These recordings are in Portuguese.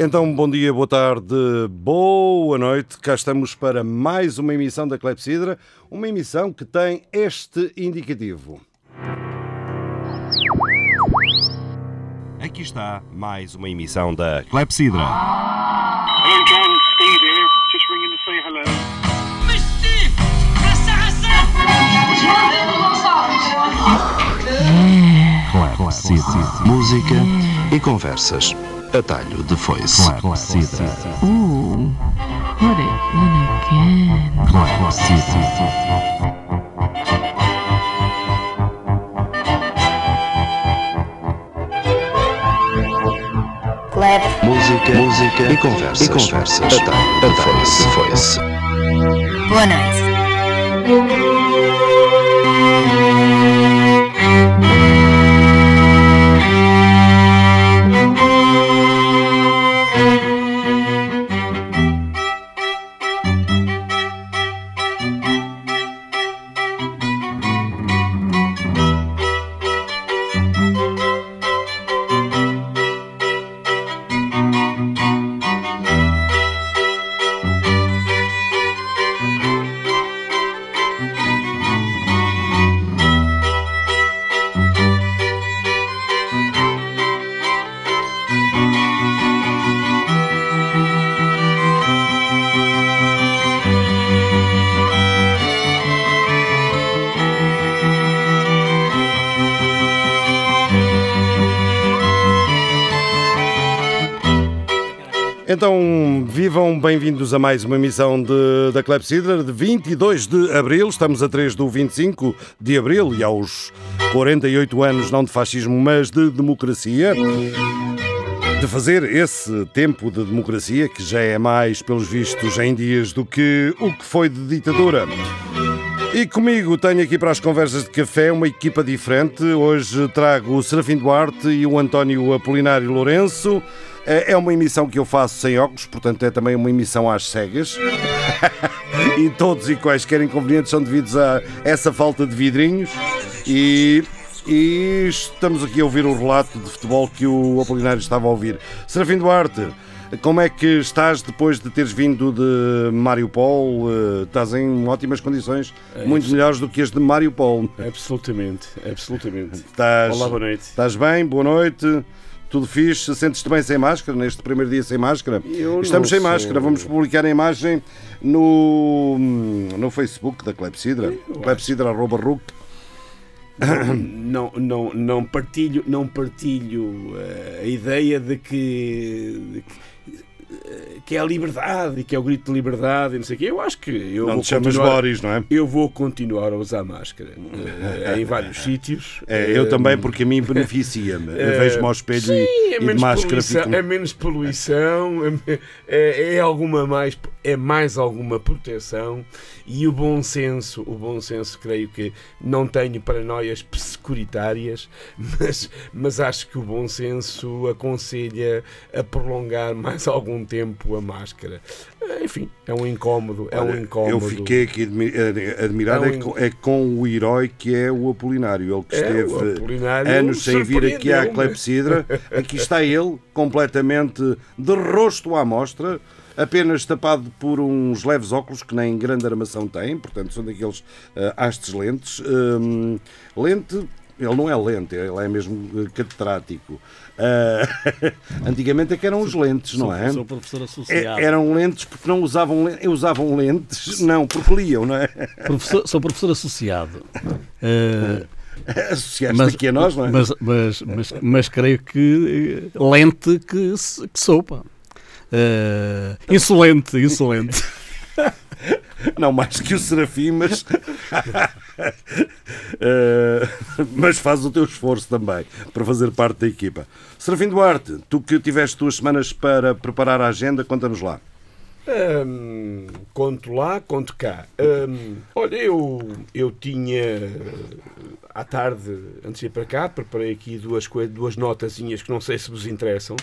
Então, bom dia, boa tarde, boa noite. Cá estamos para mais uma emissão da Clepsidra, uma emissão que tem este indicativo. Aqui está mais uma emissão da Clepsidra. Clepsidra. Música e conversas Atalho de foice. Ooh, put it in again. Música, música e conversas. E conversas. Atalho de foice. foice. Boa noite. Vivam bem-vindos a mais uma emissão de, da Clepsidra de 22 de Abril. Estamos a 3 do 25 de Abril e aos 48 anos, não de fascismo, mas de democracia. De fazer esse tempo de democracia, que já é mais, pelos vistos, em dias do que o que foi de ditadura. E comigo tenho aqui para as conversas de café uma equipa diferente. Hoje trago o Serafim Duarte e o António Apolinário Lourenço. É uma emissão que eu faço sem óculos, portanto é também uma emissão às cegas. e todos e quaisquer inconvenientes são devidos a essa falta de vidrinhos. E, e estamos aqui a ouvir o relato de futebol que o Apolinário estava a ouvir. Serafim Duarte, como é que estás depois de teres vindo de Mariupol? Eh, Estás em ótimas condições, muito melhores do que as de Mariupol. Absolutamente, absolutamente. Estás, Olá, boa noite. Estás bem? Boa noite. Tudo fixe? Sentes-te bem sem máscara, neste primeiro dia sem máscara? Eu Estamos sem sou- máscara, vamos publicar a imagem no, no Facebook da Clepsidra, clepsidra.ruc. Não, não, não partilho, não partilho eh, a ideia de que, de que, que é a liberdade e que é o grito de liberdade e não sei o quê. Eu acho que eu Não vou te chamas Boris, não é? Eu vou continuar a usar máscara eh, em vários sítios. É, eu Eh, também, porque a mim beneficia-me. Eu vejo-me ao espelho Sim, e, é e de máscara poluição, fico... é menos poluição, é, é- é alguma mais, é mais alguma proteção e o bom senso, o bom senso creio que não tenho paranoias securitárias, mas, mas acho que o bom senso aconselha a prolongar mais algum tempo a máscara. Eh, Enfim, é um incómodo, é um incómodo. Eu fiquei aqui eh, admirado É é, um com, é com o herói que é o Apolinário. Ele que É, esteve Apolinário anos sem vir aqui à. Clepsidra. Aqui está ele, completamente de rosto à mostra, apenas tapado por uns leves óculos que nem grande armação tem, portanto são daqueles eh, hastes lentes. Hum, lente. Ele não é lente, ele é mesmo eh, catedrático. Ah, antigamente é que eram os lentes, não é? Sou professor É, associado. eram lentes porque não usavam, le- usavam lentes, não, porque liam, não é? Professor- sou professor associado. Eh, Associaste aqui a nós, não é? Mas, mas, mas, mas creio que eh, lente que, que sopa. Eh, insolente, insolente. Não mais que o Serafim, mas. Eh, mas faz o teu esforço também para fazer parte da equipa. Serafim Duarte, tu que tiveste duas semanas para preparar a agenda, conta-nos lá. Hum, conto lá, conto cá. Hum, olha, eu, eu tinha à tarde, antes de ir para cá, preparei aqui duas, duas notazinhas que não sei se vos interessam.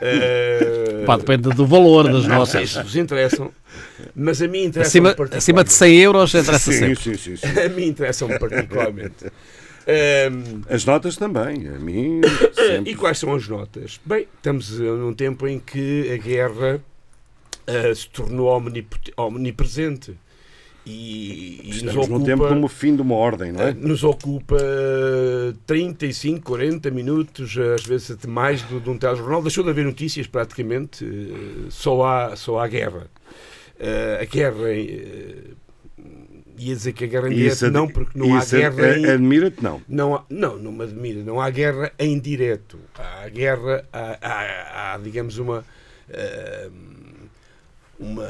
Eh, Pá, depende do valor das não sei notas. se vos interessam, mas a mim interessa Acima, acima de 100 euros interessa Sim, sempre. sim, sim, sim. A mim interessam particularmente. As notas também, a mim. sempre. e quais são as notas? Bem, estamos num tempo em que a guerra eh, se tornou omnipresente e, e nos Estamos ocupa, tempo como o fim de uma ordem, não eh, é? nos ocupa 35, 40 minutos, às vezes até mais do- de um telejornal. Deixou de haver notícias praticamente, eh, só há, só há guerra. Eh, a guerra. eh, ia dizer que a guerra em direto não, porque não há guerra em, Admira-te, não. não, há- não, não me admira. Não há guerra em direto. Há guerra, há, há- há, digamos, uma. eh, uma.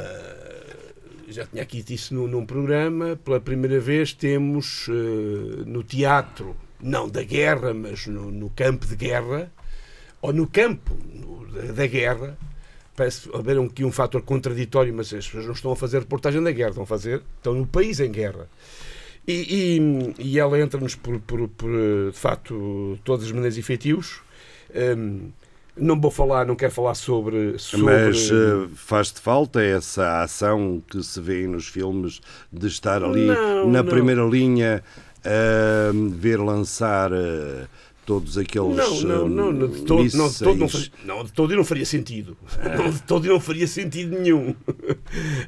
Já tinha aqui isso num, num programa. Pela primeira vez temos eh, no teatro, não da guerra, mas no, no campo de guerra, ou no campo no- da, da guerra. Parece haver um- aqui um fator contraditório, mas as pessoas não estão a fazer reportagem da guerra, estão a fazer, estão no país em guerra. E, e- e ela entra-nos por, por, por, de facto, todas as maneiras efetivos. Hum, não vou falar, não quero falar sobre. sobre Mas eh, faz-te falta essa ação que se vê nos filmes de estar ali Não, na não. primeira linha a ver lançar eh, todos aqueles. Não, não, não, não, de todo, não, de todo não, faria, não, de todo não faria sentido. Não, de todo não faria sentido nenhum.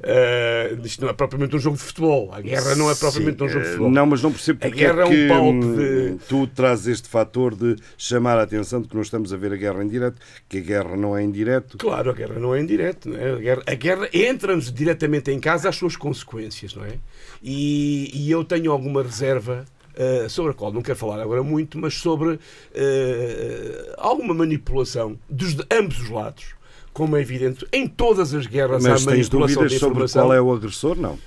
Eh, isto não é propriamente um jogo de futebol. A guerra não é propriamente Sim, um jogo de eh, futebol. Não, mas não percebo A porque guerra é um que, palco hum, de- tu trazes este fator de chamar a atenção de que não estamos a ver a guerra em direto, que a guerra não é em direto. Claro, a guerra não é em direto, não é? A guerra, a guerra entra-nos diretamente em casa às suas consequências, não é? E, e eu tenho alguma reserva eh, sobre a qual não quero falar agora muito, mas sobre eh, alguma manipulação dos de ambos os lados, como é evidente, em todas as guerras Mas há tens manipulação dúvidas de sobre qual é o agressor? Não.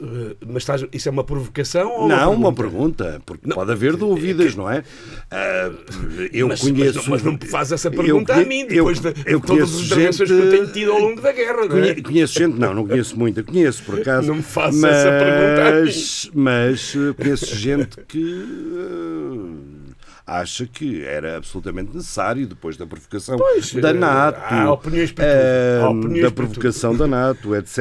Eh, mas estás- isso é uma provocação ou Não, uma uma pergunta? pergunta, porque Não, pode haver dúvidas, não é? Ah, eu mas, conheço. mas, não, mas não me faz essa eu pergunta a mim, eu- depois de, eu de todas as intervenções que eu gente- tenho tido ao longo da guerra, não é? Conhe- Conheço gente, não, não conheço muita, conheço por acaso. Não me faça essa pergunta a mim. mas, mas eh, conheço gente que eh, acha que era absolutamente necessário depois da provocação Pois, da eh, NATO, há opiniões para tudo, eh, há opiniões da provocação da NATO, etc.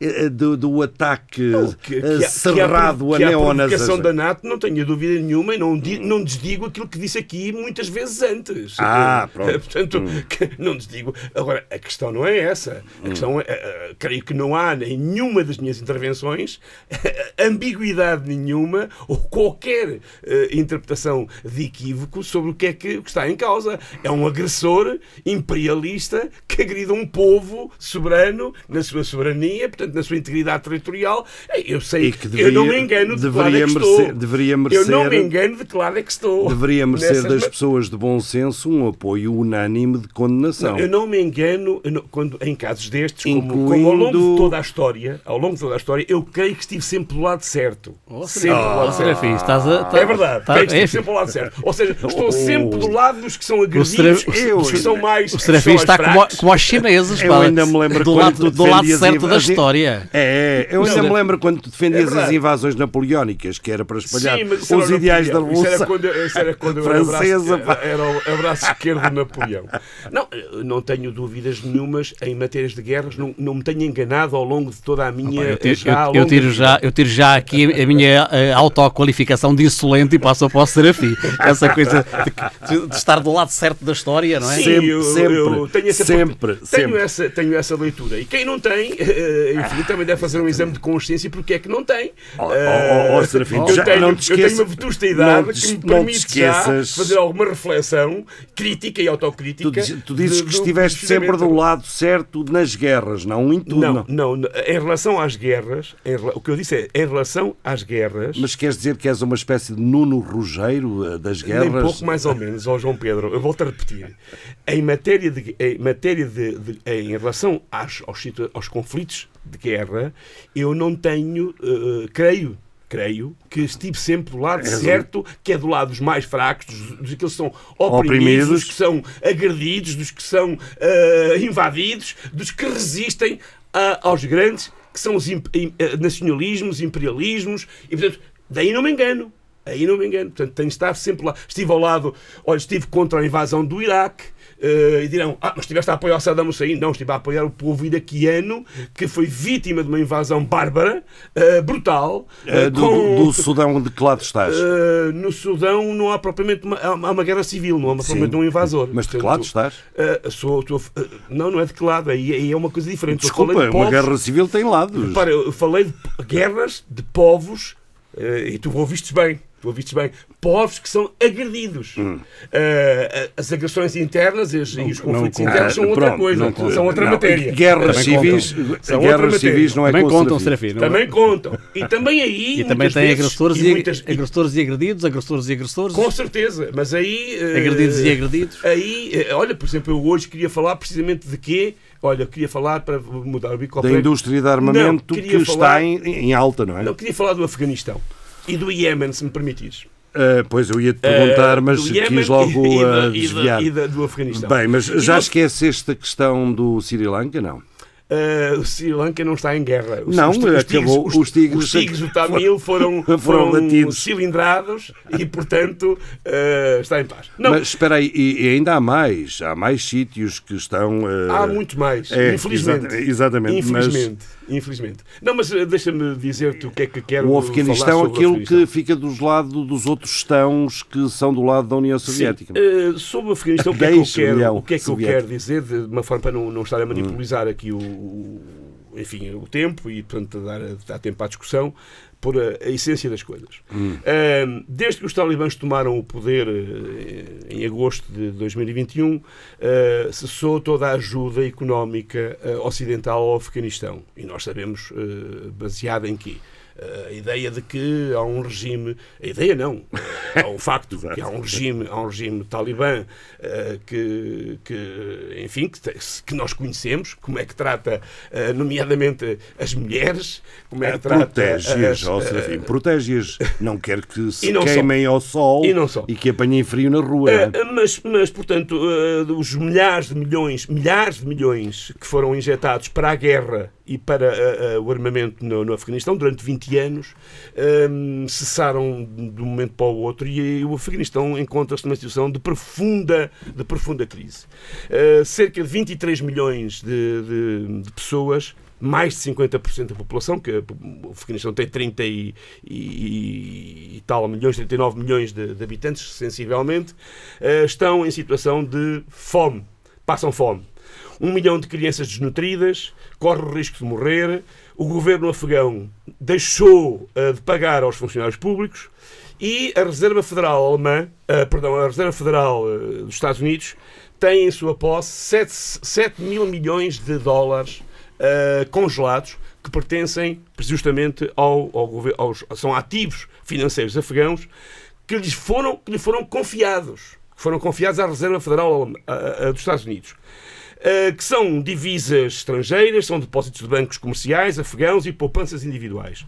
eh, Do, do ataque Não, que- cerrado que a que neonazis. provocação da NATO, não tenho dúvida nenhuma e não, não desdigo aquilo que disse aqui muitas vezes antes. Ah, pronto. Portanto, que- não desdigo. Agora, a questão não é essa. A questão é, creio que não há em nenhuma das minhas intervenções ambiguidade nenhuma ou qualquer eh, interpretação de equívoco sobre o que é que, está em causa. É um agressor imperialista que agride um povo soberano na sua soberania, portanto, na sua integridade territorial. Eu sei E que eu não me deveria- engano de que lado é deveria que merecer- estou. deveria Eu não merecer- me engano de que lado é que estou. Deveria merecer das ma- pessoas de bom senso um apoio unânime de condenação. Não, eu não me engano não- quando, em casos destes, como, Incluindo- como ao longo de toda a história, ao longo de toda a história, eu creio que estive sempre do lado certo. sempre do lado certo. Serafim, estás a. tá- É verdade, tá- creio que é, estive sempre ao lado certo. Ou seja, estou sempre do lado dos que são agredidos, dos que são mais. O Serafim está como, como aos chineses, Eu ainda me lembro do lado, do lado certo da história. É, eu ainda Não. me lembro quando tu defendias É as invasões napoleónicas, que era para espalhar os ideais da Napoleão. Isso era Revolução quando, eu- isso era quando eu era Francesa. era o abraço esquerdo de Napoleão. Não, não tenho dúvidas nenhumas em matérias de guerras, não, não me tenho enganado ao longo de toda a minha. Eu tiro, já eu- tiro já, eu tiro já aqui a minha eh, autoqualificação de insolente e passo para o Serafim. Essa coisa de, de estar do lado certo da história, não é? Sim, Sempre, eu, sempre, eu tenho essa, sempre, tenho, sempre. Essa, tenho essa leitura. E quem não tem, eh, enfim, também deve fazer um exame de consciência porque é que não tem. Oh, Eh, oh, oh, Serafim, eu, já- tenho, não te eu tenho uma vetusta idade não te- que me permite já fazer alguma reflexão crítica e Tu, autocrítica. diz- tu dizes de- que do estiveste sempre do lado certo nas guerras, não em tudo. Não, Não, não. Em relação às guerras, em o que eu disse é em relação às guerras. Mas queres dizer que és uma espécie de Nuno Rugeiro eh, das guerras? Nem pouco mais ou menos, ó João Pedro, eu volto a repetir. Em matéria de, em, matéria de, de- em relação às, aos, aos conflitos de guerra, eu não tenho, eh, creio, creio que estive sempre do lado certo, que é do lado dos mais fracos, dos, dos que são oprimidos, Oprimidos. dos que são agredidos, dos que são eh, invadidos, dos que resistem a- aos grandes, que são os imp- im- eh, nacionalismos, imperialismos, e portanto, daí não me engano. Aí não me engano. Portanto, tenho estar sempre lá. Estive ao lado, olha, estive contra a invasão do Iraque, eh, e dirão: Ah, mas estiveste a apoiar o Saddam Hussein? Não, estive a apoiar o povo iraquiano que foi vítima de uma invasão bárbara, eh, brutal. Eh, do, com- do- Sudão de que lado estás? no Sudão não há propriamente uma, há uma guerra civil, não há propriamente um invasor. Mas de que Portanto, lado estás? sou, não, não é de que lado, aí, aí é uma coisa diferente. Desculpa, de uma povos- guerra civil tem lados. Repara, eu falei de guerras de povos, e tu ouvistes bem, tu ouvistes bem, povos que são agredidos. Hum. Eh, as agressões internas e, e os conflitos não internos conta. são outra Pronto, coisa, não são outra Não, matéria. Guerras Também civis, São outra guerras civis não é Também contam, Serafim. Não é? Também contam. E também aí. E também tem vezes, agressores e, muitas- e- agressores e agredidos, agressores e agressores, Com certeza, mas aí. eh, agredidos e agredidos. Aí, eh, olha, por exemplo, eu hoje queria falar precisamente de quê? Olha, eu queria falar para mudar o bico Da indústria de armamento Não, que queria está falar- em, em alta, não é? Não, queria falar do Afeganistão e do Iémen, se me permitires. Ah, pois eu ia te perguntar, Eh, mas do Iémen quis logo e, e, ah, da- e da- desviar. e da- do Afeganistão. Bem, mas já nós- esqueceste a questão do Sri Lanka, não? Eh, o Sri Lanka não está em guerra. Os, Não, os, os acabou- tigres, os tigres- os tigres do Tamil foram, foram foram, batidos. cilindrados e, portanto, eh, está em paz. Não, Mas espera aí, e, ainda há mais, há mais sítios que estão... ah, há muito mais, é, infelizmente. exata- exatamente, mas- Infelizmente. Não, mas eh, deixa-me dizer-te o que é que quero O Afeganistão, o aquilo que fica dos lados dos outros estãos que são do lado da União Soviética. Sim, eh, sobre o Afeganistão, o que é que eu 10 quero, o que é que eu soviético. quero dizer, de uma forma para não, não estar a manipular aqui o, o- enfim, o tempo e, portanto, dar, dar tempo à discussão, por a, a essência das coisas. Eh, desde que os talibãs tomaram o poder eh, em agosto de 2021, eh, cessou toda a ajuda económica eh, ocidental ao Afeganistão. E nós sabemos eh, baseada em quê? A ideia de que há um regime, a ideia não, há um facto que há um regime, há um regime talibã eh, que, que, enfim, que, que nós conhecemos, como é que trata, eh, nomeadamente, as mulheres, como é que trata Protege-as, eh, protege-as. Não quer que se E não só. queimem ao sol E não só. que apanhem frio na rua. mas, mas, portanto, os milhares de milhões, milhares de milhões que foram injetados para a guerra e para o armamento no, no Afeganistão durante 20 anos eh, cessaram de um momento para o outro e o Afeganistão encontra-se numa situação de profunda, de profunda crise. Eh, cerca de 23 milhões de, de- de pessoas mais de 50% da população, que o Afeganistão tem 30 e, e- e tal milhões, 39 milhões de, de habitantes, sensivelmente, eh, estão em situação de fome, passam fome. Um milhão de crianças desnutridas, corre o risco de morrer. O governo afegão deixou eh, de pagar aos funcionários públicos e a Reserva Federal Alemã, eh, perdão, a Reserva Federal eh, dos Estados Unidos tem em sua posse 7, 7 mil milhões de dólares congelados que pertencem justamente ao, ao governo, aos, são ativos financeiros afegãos que lhes foram, que lhe foram confiados, foram confiados à Reserva Federal dos Estados Unidos. Uh, que são divisas estrangeiras, são depósitos de bancos comerciais, afegãos e poupanças individuais.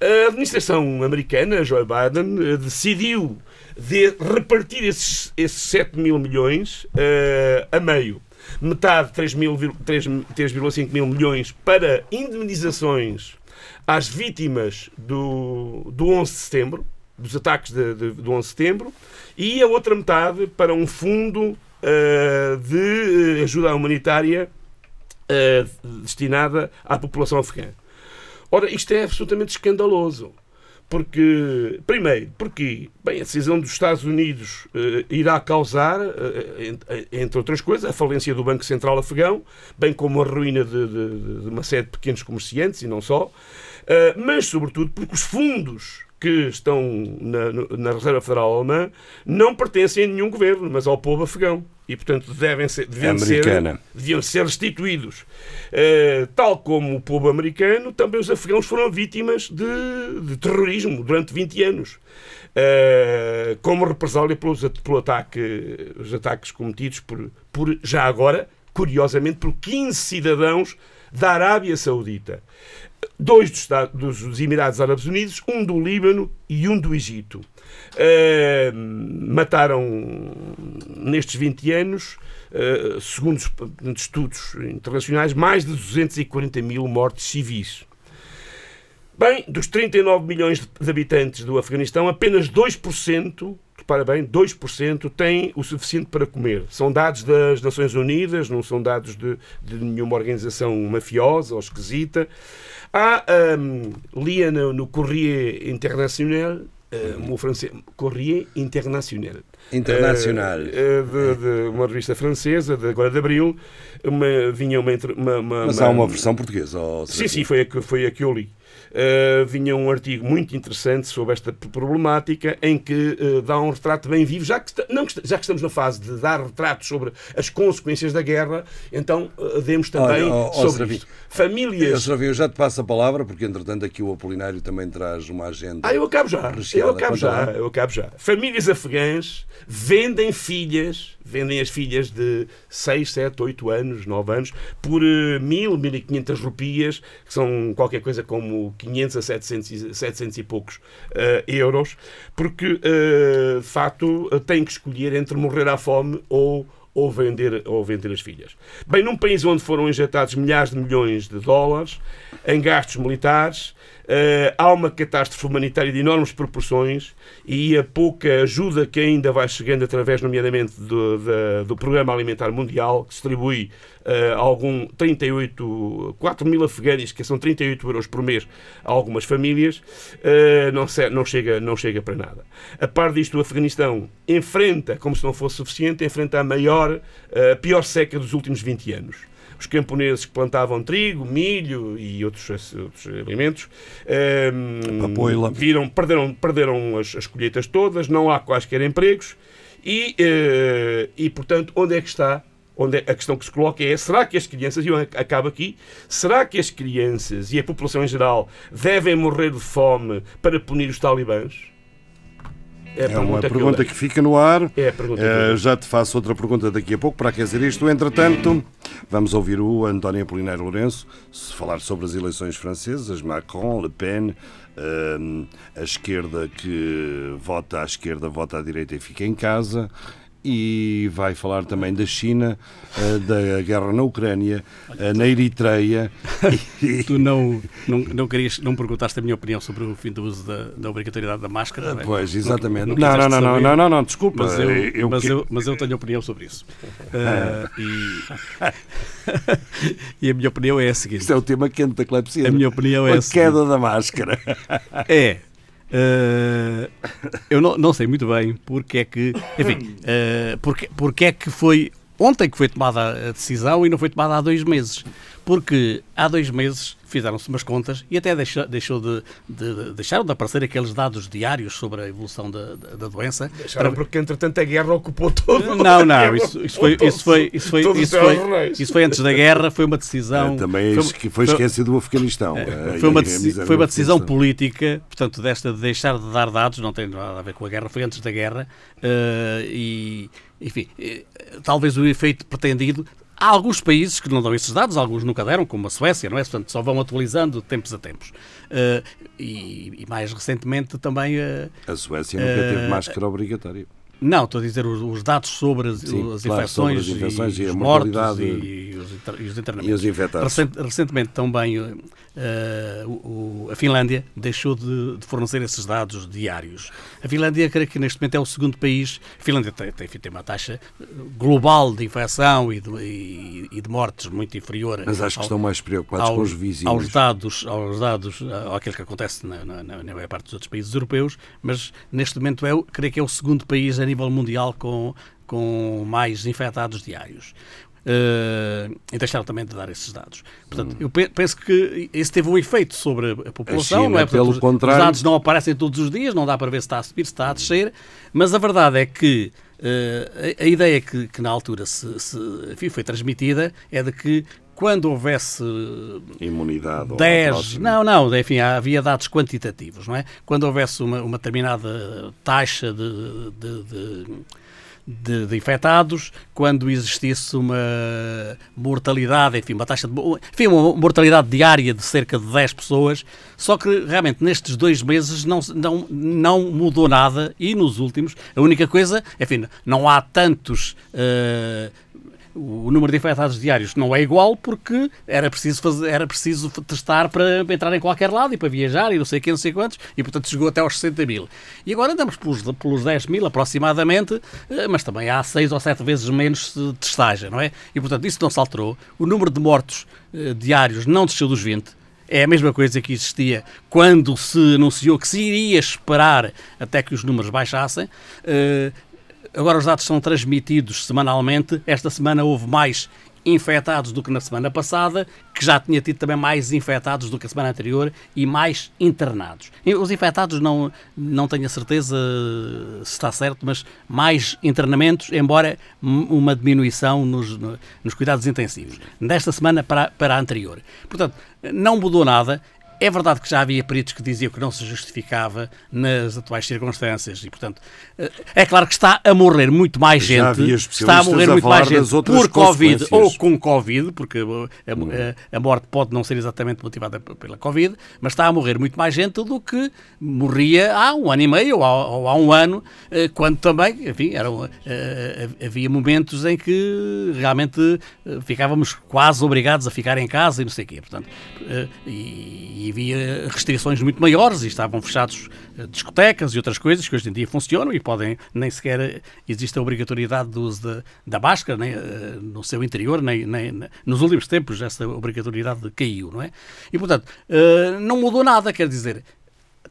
A administração americana, Joe Biden, uh, decidiu de repartir esses, esses 7 mil milhões uh, a meio. Metade, 3 mil vir- 3 3,5 mil milhões, para indemnizações às vítimas do, do 11 de setembro, dos ataques do 11 de setembro, e a outra metade para um fundo eh, de eh, ajuda humanitária eh, destinada à população afegã. Ora, isto é absolutamente escandaloso. Porque, primeiro, porque bem, a decisão dos Estados Unidos eh, irá causar, en- entre outras coisas, a falência do Banco Central Afegão, bem como a ruína de, de- de uma série de pequenos comerciantes e não só, eh, mas, sobretudo, porque os fundos que estão na, na Reserva Federal Alemã não pertencem a nenhum governo, mas ao povo afegão. E, portanto, devem ser, deviam, ser, deviam ser restituídos. Eh, tal como o povo americano, também os afegãos foram vítimas de, de terrorismo durante 20 anos. Eh, como represália pelos, pelo ataque, os ataques cometidos por, por, já agora, curiosamente, por 15 cidadãos da Arábia Saudita dois dos, Estados- dos- dos Emirados Árabes Unidos, um do Líbano e um do Egito. Eh, mataram nestes 20 anos, eh, segundo estudos internacionais, mais de 240 mil mortes civis. Bem, dos 39 milhões de- habitantes do Afeganistão, apenas 2%, repara bem, 2% têm o suficiente para comer. São dados das Nações Unidas, não são dados de, de nenhuma organização mafiosa ou esquisita. Há, hum, lia no, no Corrier Internacional, hum, o francês, Corrier Internacional, Internacional. eh, eh, de, de uma revista francesa, de, agora de abril, uma, vinha uma, uma, uma- Mas há uma versão portuguesa. Sim, sim, foi a que, foi a que eu li. Uh, vinha um artigo muito interessante sobre esta problemática em que uh, dá um retrato bem vivo, já que, não já que estamos na fase de dar retratos sobre as consequências da guerra, então uh, demos também Olha, ó, sobre isto. Eu, Famílias. Serafim, eu já te passo a palavra, porque entretanto aqui o Apolinário também traz uma agenda. Ah, eu acabo já. Eu acabo já. Eu acabo já. Famílias afegãs vendem filhas, vendem as filhas de 6, 7, 8 anos, 9 anos, por eh, 1000, 1500 rupias, que são qualquer coisa como 500 a 700, e- 700 e poucos eh, euros, porque eh, de facto eh, têm que escolher entre morrer à fome ou ou vender, ou vender as filhas. Bem, num país onde foram injetados milhares de milhões de dólares em gastos militares, eh, há uma catástrofe humanitária de enormes proporções e a pouca ajuda que ainda vai chegando através, nomeadamente, do, da- do Programa Alimentar Mundial, que distribui eh, algum 38, 4 mil afegãs, que são 38 euros por mês a algumas famílias, eh, não, não chega, não chega para nada. A par disto, o Afeganistão enfrenta, como se não fosse suficiente, enfrenta a maior, a pior seca dos últimos 20 anos. Os camponeses que plantavam trigo, milho e outros, outros alimentos ehm, Papoila. viram, perderam, perderam as, as colheitas todas, não há quaisquer empregos e, eh, e, portanto, onde é que está? Onde é- a questão que se coloca é: será que as crianças, e eu ac- acabo aqui, será que as crianças e a população em geral devem morrer de fome para punir os talibãs? É uma que eu pergunta leio. que fica no ar. É a pergunta que leio. já te faço outra pergunta daqui a pouco para aquecer isto. Entretanto, vamos ouvir o António Apolinário Lourenço falar sobre as eleições francesas, Macron, Le Pen, eh, a esquerda que vota à esquerda, vota à direita e fica em casa. E vai falar também da China, eh, da guerra na Ucrânia, eh, na Eritreia. Tu não, não, não, querias, não perguntaste a minha opinião sobre o fim do uso da, da obrigatoriedade da máscara. não é? Pois, exatamente. Não- Não, não não, não, não, não, não, desculpa. Mas eu, Eu mas, eu, mas eu tenho opinião sobre isso. Ah, e, e a minha opinião é a seguinte: Isto é o tema quente da clepsidra. a minha opinião é a a queda da máscara. É. eh, eu não, não sei muito bem porque é que. Enfim, eh, porque, porque é que foi ontem que foi tomada a decisão e não foi tomada há dois meses. Porque há dois meses fizeram-se umas contas e até deixou, deixou de, de- de- deixaram de aparecer aqueles dados diários sobre a evolução da, da, da doença. Deixaram porque, entretanto, a guerra ocupou todo. Não, não, isso, isso foi, isso foi, isso foi, isso foi, jornais. isso foi antes da guerra, foi uma decisão. É, Também foi, foi, que foi esquecido do Afeganistão. Eh, foi uma, miséria foi uma decisão política, portanto, desta de deixar de dar dados, não tem nada a ver com a guerra, foi antes da guerra, eh, e, enfim, eh, talvez o efeito pretendido. Há alguns países que não dão esses dados, alguns nunca deram, como a Suécia, não é? Portanto, só vão atualizando de tempos a tempos. Eh, e, e mais recentemente também. eh, A Suécia nunca teve Eh, máscara obrigatória. não, estou a dizer os, os dados sobre as, Sim, as claro, sobre infecções, as infecções e e, os mortos mortalidade e, os, e os E internamentos. os infectados. Recent- recentemente também eh, eh, o- a Finlândia deixou de, de fornecer esses dados diários. A Finlândia, creio que neste momento é o segundo país. A Finlândia tem, tem, tem uma taxa eh, global de infecção e de, e- e de mortes muito inferior. Mas acho que ao- estão mais preocupados com os vizinhos. aos dados, aos dados, ao aquilo que acontece na, na, na maior parte dos outros países europeus, mas neste momento é, creio que é o segundo país a nível mundial com, com mais infectados diários. Eh, e deixaram também de dar esses dados. Portanto, eu pe- penso que isso teve um efeito sobre a população. China, não é? pelo Portanto, os- contrário- Os dados não aparecem todos os dias, não dá para ver se está a subir, se está a descer, mas a verdade é que eh, a, a ideia que, que na altura se, se- enfim, foi transmitida é de que quando houvesse Imunidade. ou 10, próximo. não, não, enfim, havia dados quantitativos, não é? Quando houvesse uma, uma determinada taxa de, de, de, de- de infectados, quando existisse uma mortalidade, enfim, uma taxa de, enfim, uma mortalidade diária de cerca de 10 pessoas, só que realmente nestes dois meses não, não, não mudou nada e nos últimos, a única coisa, enfim, não há tantos... eh, o número de infectados diários não é igual porque era preciso, fazer, era preciso testar para entrar em qualquer lado e para viajar e não sei quem, não sei quantos, e portanto chegou até aos 60 mil. E agora andamos pelos, pelos 10 mil aproximadamente, eh, mas também há 6 ou 7 vezes menos testagem, não é? E portanto isso não se alterou. O número de mortos eh, diários não desceu dos 20. É a mesma coisa que existia quando se anunciou que se iria esperar até que os números baixassem. Agora os dados são transmitidos semanalmente. Esta semana houve mais infectados do que na semana passada, que já tinha tido também mais infectados do que a semana anterior e mais internados. Os infectados não, não tenho a certeza se está certo, mas mais internamentos, embora uma diminuição nos, no- nos cuidados intensivos. Desta semana para, para a anterior. Portanto, não mudou nada. É verdade que já havia peritos que diziam que não se justificava nas atuais circunstâncias e, portanto, eh, é claro que está a morrer muito mais Já gente. Está a morrer a muito mais gente por Covid ou com Covid, porque a, a- a morte pode não ser exatamente motivada pela Covid, mas está a morrer muito mais gente do que morria há um ano e meio ou há, ou há um ano, eh, quando também, enfim, eram, eh, havia momentos em que realmente ficávamos quase obrigados a ficar em casa e não sei o quê. Portanto, e havia restrições muito maiores e estavam fechados eh, discotecas e outras coisas que hoje em dia funcionam e podem, nem sequer eh, existe a obrigatoriedade do uso da, da máscara nem, eh, no seu interior, nem, nem- nos últimos tempos essa obrigatoriedade caiu, não é? E portanto, não mudou nada, quer dizer,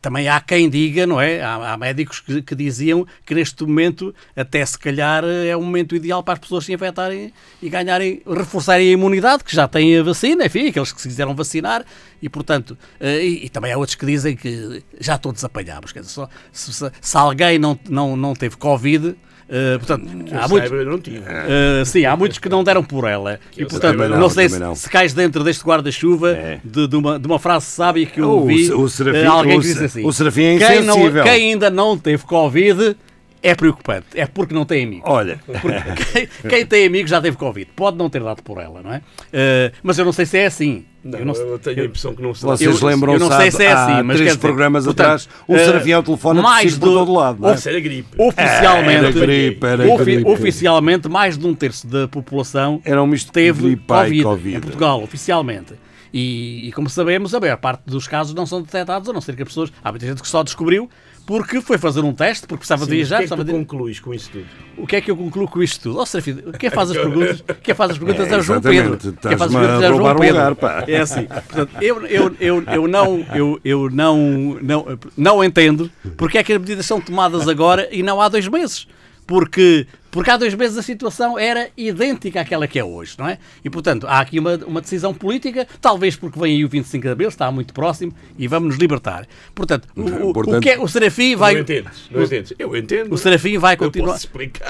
também há quem diga, não é? Há, há médicos que, que diziam que neste momento, até se calhar, é o momento ideal para as pessoas se infectarem e ganharem, reforçarem a imunidade, que já têm a vacina, enfim, aqueles que se quiseram vacinar, e portanto, eh, e, e também há outros que dizem que já todos apanhámos, quer dizer, só, se- se alguém não, não, não teve Covid. Eh, portanto, há Eu muitos, saiba, não tive. Uh, sim, há muitos que não deram por ela. E eu portanto, não, não, sei se, não. se cais dentro deste guarda-chuva de, de uma, de uma frase sábia que eu O- ouvi. o Serafim- uh, alguém o que disse Se- assim: o Serafim é quem, não- insensível." quem ainda não teve Covid é preocupante. É porque não tem amigos. Olha, quem, quem tem amigos já teve Covid. Pode não ter dado por ela, não é? Uh, mas eu não sei se é assim. Não, eu não, eu tenho a impressão que não se vocês lembram-se eu não sei há- se é há assim, mas três dizer, programas portanto, atrás, o eh, Serafim ao telefone mais por do- todo lado, não é? Gripe. Oficialmente, Era gripe, era ofi- gripe. oficialmente, mais de um terço da população Era um misto teve gripe COVID, Covid. em Portugal, oficialmente. E, e como sabemos, a maior parte dos casos não são detectados, a não ser que as pessoas. Há muita gente que só descobriu porque foi fazer um teste, porque precisava de Sim, viajar. o que é que tu de- concluís com isso tudo? O que é que eu concluo com isto tudo? Ó, Serafim, quem faz as perguntas, quem faz as perguntas é, o João. Pedro. Quem faz as perguntas é o João Pedro. lugar, pá. É assim. Portanto, eu, eu, eu, eu, não, eu, eu não, não, não entendo porque é que as medidas são tomadas agora e não há dois meses. Porque, porque há dois meses a situação era idêntica àquela que é hoje, não é? E, portanto, há aqui uma, uma decisão política, talvez porque vem aí o 25 de Abril, está muito próximo, e vamos nos libertar. Portanto, o, o, o, Portanto- que é, o Serafim vai... não entendes? Não entendes? Eu entendo. O Serafim vai continuar.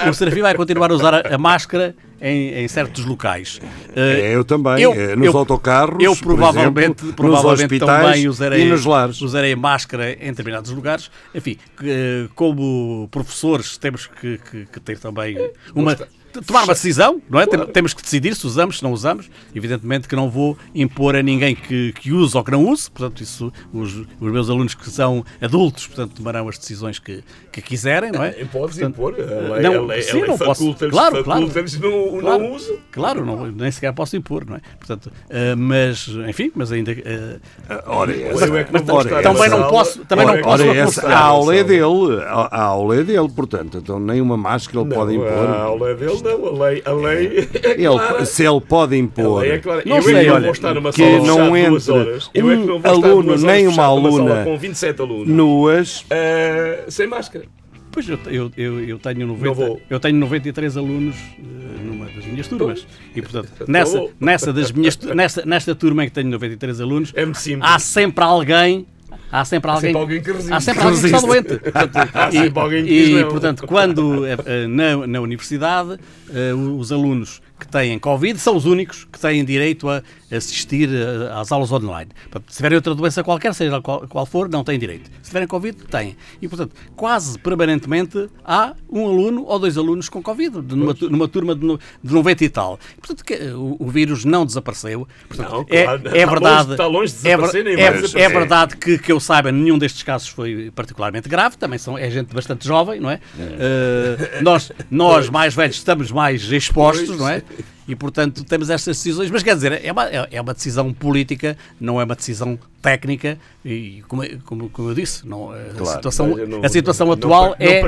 O Serafim vai continuar a usar a, a máscara em, em certos locais. Eh, É, eu também. eu- eh, nos eu- autocarros, eu provavelmente, exemplo, provavelmente nos hospitais também usarei, e nos lares. usarei máscara em determinados lugares. Enfim, eh, como professores temos que, que- que ter também uma tomar uma decisão, não é? Tem- Temos que decidir se usamos, se não usamos. Evidentemente que não vou impor a ninguém que, que use ou que não use. Portanto, isso os, os meus alunos que são adultos, portanto, tomarão as decisões que, que quiserem, não é? Podes Portanto, impor. A lei, não, a lei, sim, a lei não posso. Claro, claro. no, Claro. não uso. Claro, não, nem sequer posso impor, não é? Portanto, eh, mas, enfim, mas ainda. eh, Ora, Eu é não estar também não posso- também não Ora, posso Ora, essa, a aula é dele, a, a aula é dele, portanto, então nenhuma máscara ele Não, pode A impor. aula é dele, não. A lei, a lei é clara. Ele, se ele pode impor, é clara. Não eu sei, é que não olha, vou estar numa que sala não entre horas. Eu é que um não vou estar aluno horas nem uma aluna com 27 alunos. nuas, Ah, sem máscara. pois eu, eu, eu, eu tenho Não 90, vou. eu tenho 93 alunos eh, numa das minhas turmas. E, portanto, Não nessa, vou. nessa das minhas, nessa, nesta turma em que tenho 93 alunos, simples. há sempre alguém. Há sempre alguém, sempre alguém que resiste. há sempre alguém que está doente. Portanto, Há e, sempre alguém que e, portanto, quando eh, eh, na, na universidade eh, os alunos que têm Covid são os únicos que têm direito a assistir eh, às aulas online. Se tiverem outra doença qualquer, seja qual, qual for, não têm direito. Se tiverem Covid, têm. E, portanto, quase permanentemente há um aluno ou dois alunos com Covid, numa, numa turma de, no- de 90 e tal. Portanto, que, eh, o, o vírus não desapareceu. Portanto, Não, é, claro, é está verdade. longe- está longe de é desaparecer, nem é, é desaparecer. verdade que, que eu saiba, nenhum destes casos foi particularmente grave. Também são, é gente bastante jovem, não é? Eh, nós, nós mais velhos, estamos mais expostos, não é? E, portanto, temos estas decisões. Mas, quer dizer, é uma, é é uma decisão política, não é uma decisão técnica. E, como, como, como eu disse, não, a, Claro, situação, Mas eu não- a situação não atual é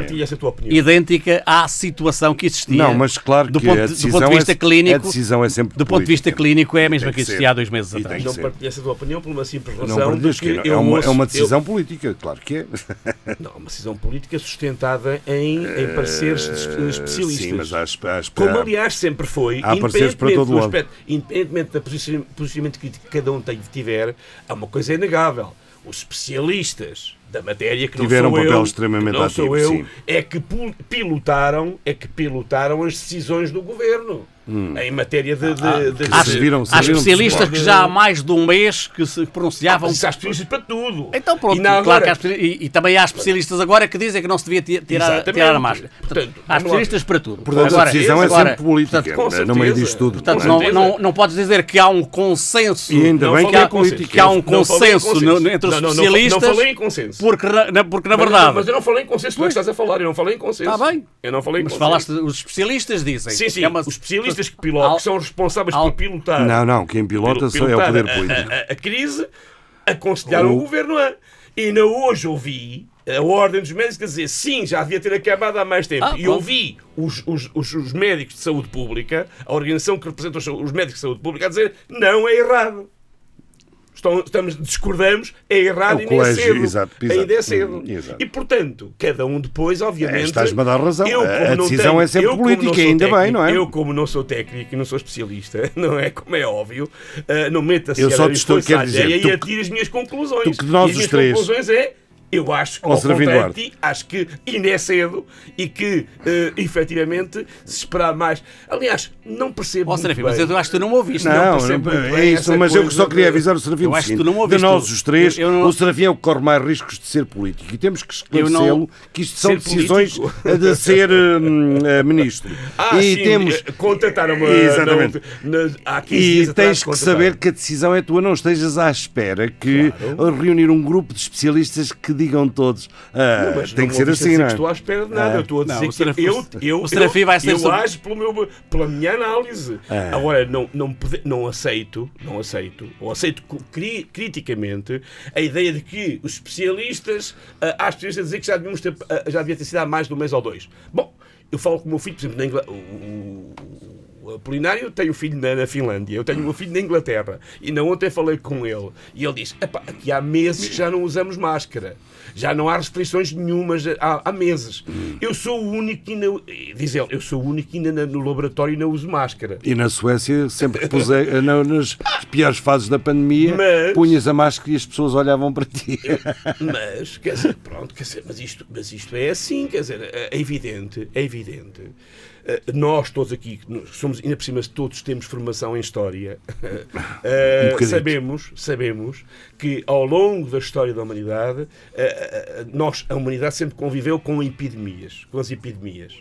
idêntica à situação que existia. Não, mas claro do que ponto, a de- do ponto de vista é, clínico. a decisão é sempre Do ponto de vista clínico, é a mesma que que existia ser. há dois meses E atrás. Não partilho essa tua opinião por uma simples razão. é eu uma, ouço- é uma eu- decisão política, claro que é. Não, uma decisão política sustentada em, em pareceres es- especialistas. Sim, mas há, há, há, Como aliás sempre foi, Há pareceres para independentemente, todo do lado. aspecto, independentemente do posici- posicionamento que cada um tiver, há uma coisa inegável. Os especialistas da matéria que Tiveram não um sou papel eu, extremamente não ativo, sou eu, sim. é que pilotaram, é que pilotaram as decisões do governo em matéria de, de, de- Há, de- serviram- há serviram de especialistas que já há mais de um mês que se pronunciavam. Mas há especialistas para tudo. Então pronto, E não claro que há agora- especiali- e, e também há especialistas agora que dizem que não se devia ti- tirar, tirar a máscara. Portanto, Portanto, há especialistas para tudo. Portanto, agora, a decisão é agora, sempre política, portanto, com no meio disto tudo. portanto, não, não, não podes dizer que há um consenso. E ainda bem que há política. que há um consenso no- entre os Não, não, não, especialistas. Não falei em consenso. Porque, na- porque na Mas- verdade. Mas eu não falei em consenso, tu é que estás a falar, eu não falei em consenso. Está bem. Eu não falei em mas consenso. falaste, os especialistas dizem. Sim, sim, é os especialistas que pilotam, que são responsáveis por pilotar. Não, não, quem pilota só é o poder político. A, a- a crise, aconselharam o, O- governo a. E ainda hoje ouvi a Ordem dos Médicos a dizer sim, já devia ter acabado há mais tempo. Ah, e ouvi os, os, os, os médicos de saúde pública, a organização que representa os, os médicos de saúde pública, a dizer não, é errado. Estão- estamos, discordamos, é errado É e nem é cedo. exato, exato. Ainda é cedo. Hum, exato. E portanto, cada um depois, obviamente. É, estás-me a dar razão. eu, A- a decisão tenho- é sempre eu, política, ainda bem, técnico, não é? Eu, como não sou técnico e não sou especialista, não é? Como é óbvio, ah, não meto a quero dizer, tu e atiro as minhas conclusões. tu que nós e as os minhas três- conclusões é. Eu acho que, ao contrário de ti, acho que ainda é cedo e que, eh, efetivamente, se esperar mais. Aliás, não percebo. Ó, Serafim, mas eu acho que tu não me ouviste. Não, não, é isso, mas eu só queria avisar o Serafim Eu acho que tu não me de ouviste nós os três, Eu- eu não- o Serafim é o que corre mais riscos de ser político e temos que Eu não- esclarecê-lo que isto são Ser decisões político? de ser eh, ministro. Ah, e sim, temos... eh, contataram-me Exatamente. na- na- há 15 E dias atrás tens que saber que a decisão é tua, não estejas à espera que reunir um grupo de especialistas que digam todos ah, Mas tem não que ser assim, dizer não é? estou à espera de nada. Ah. Eu estou a Não, dizer o que Serafim- eu, eu, o Serafim eu, vai ser eu sobre- ajo pelo meu, pela minha análise. Ah. Agora, não, não, pode- não aceito, não aceito, ou aceito cri- criticamente a ideia de que os especialistas, ah, há especialistas a dizer que já, devíamos ter, ah, já devia ter sido há mais de um mês ou dois. Bom, eu falo com o meu filho, por exemplo, na Ingla- o- o- o Apolinário tem um filho na, na Finlândia, eu tenho um filho na Inglaterra. E na ontem falei com ele e ele diz: "Epá, aqui há meses que já não usamos máscara. Já não há restrições nenhumas há, há meses. Eu sou o único que ainda. Diz ele, eu sou o único que ainda no laboratório não uso máscara. E na Suécia, sempre que pus a- na- nas piores fases da pandemia, Mas- punhas a máscara e as pessoas olhavam para ti. Mas, quer dizer, pronto, quer dizer, mas isto, mas isto é assim, quer dizer, é é evidente, é evidente. Eh, Nós todos aqui, somos, ainda por cima, todos temos formação em História, eh, bocadito. sabemos, sabemos que ao longo da história da humanidade, eh, nós, a humanidade sempre conviveu com epidemias, com as epidemias.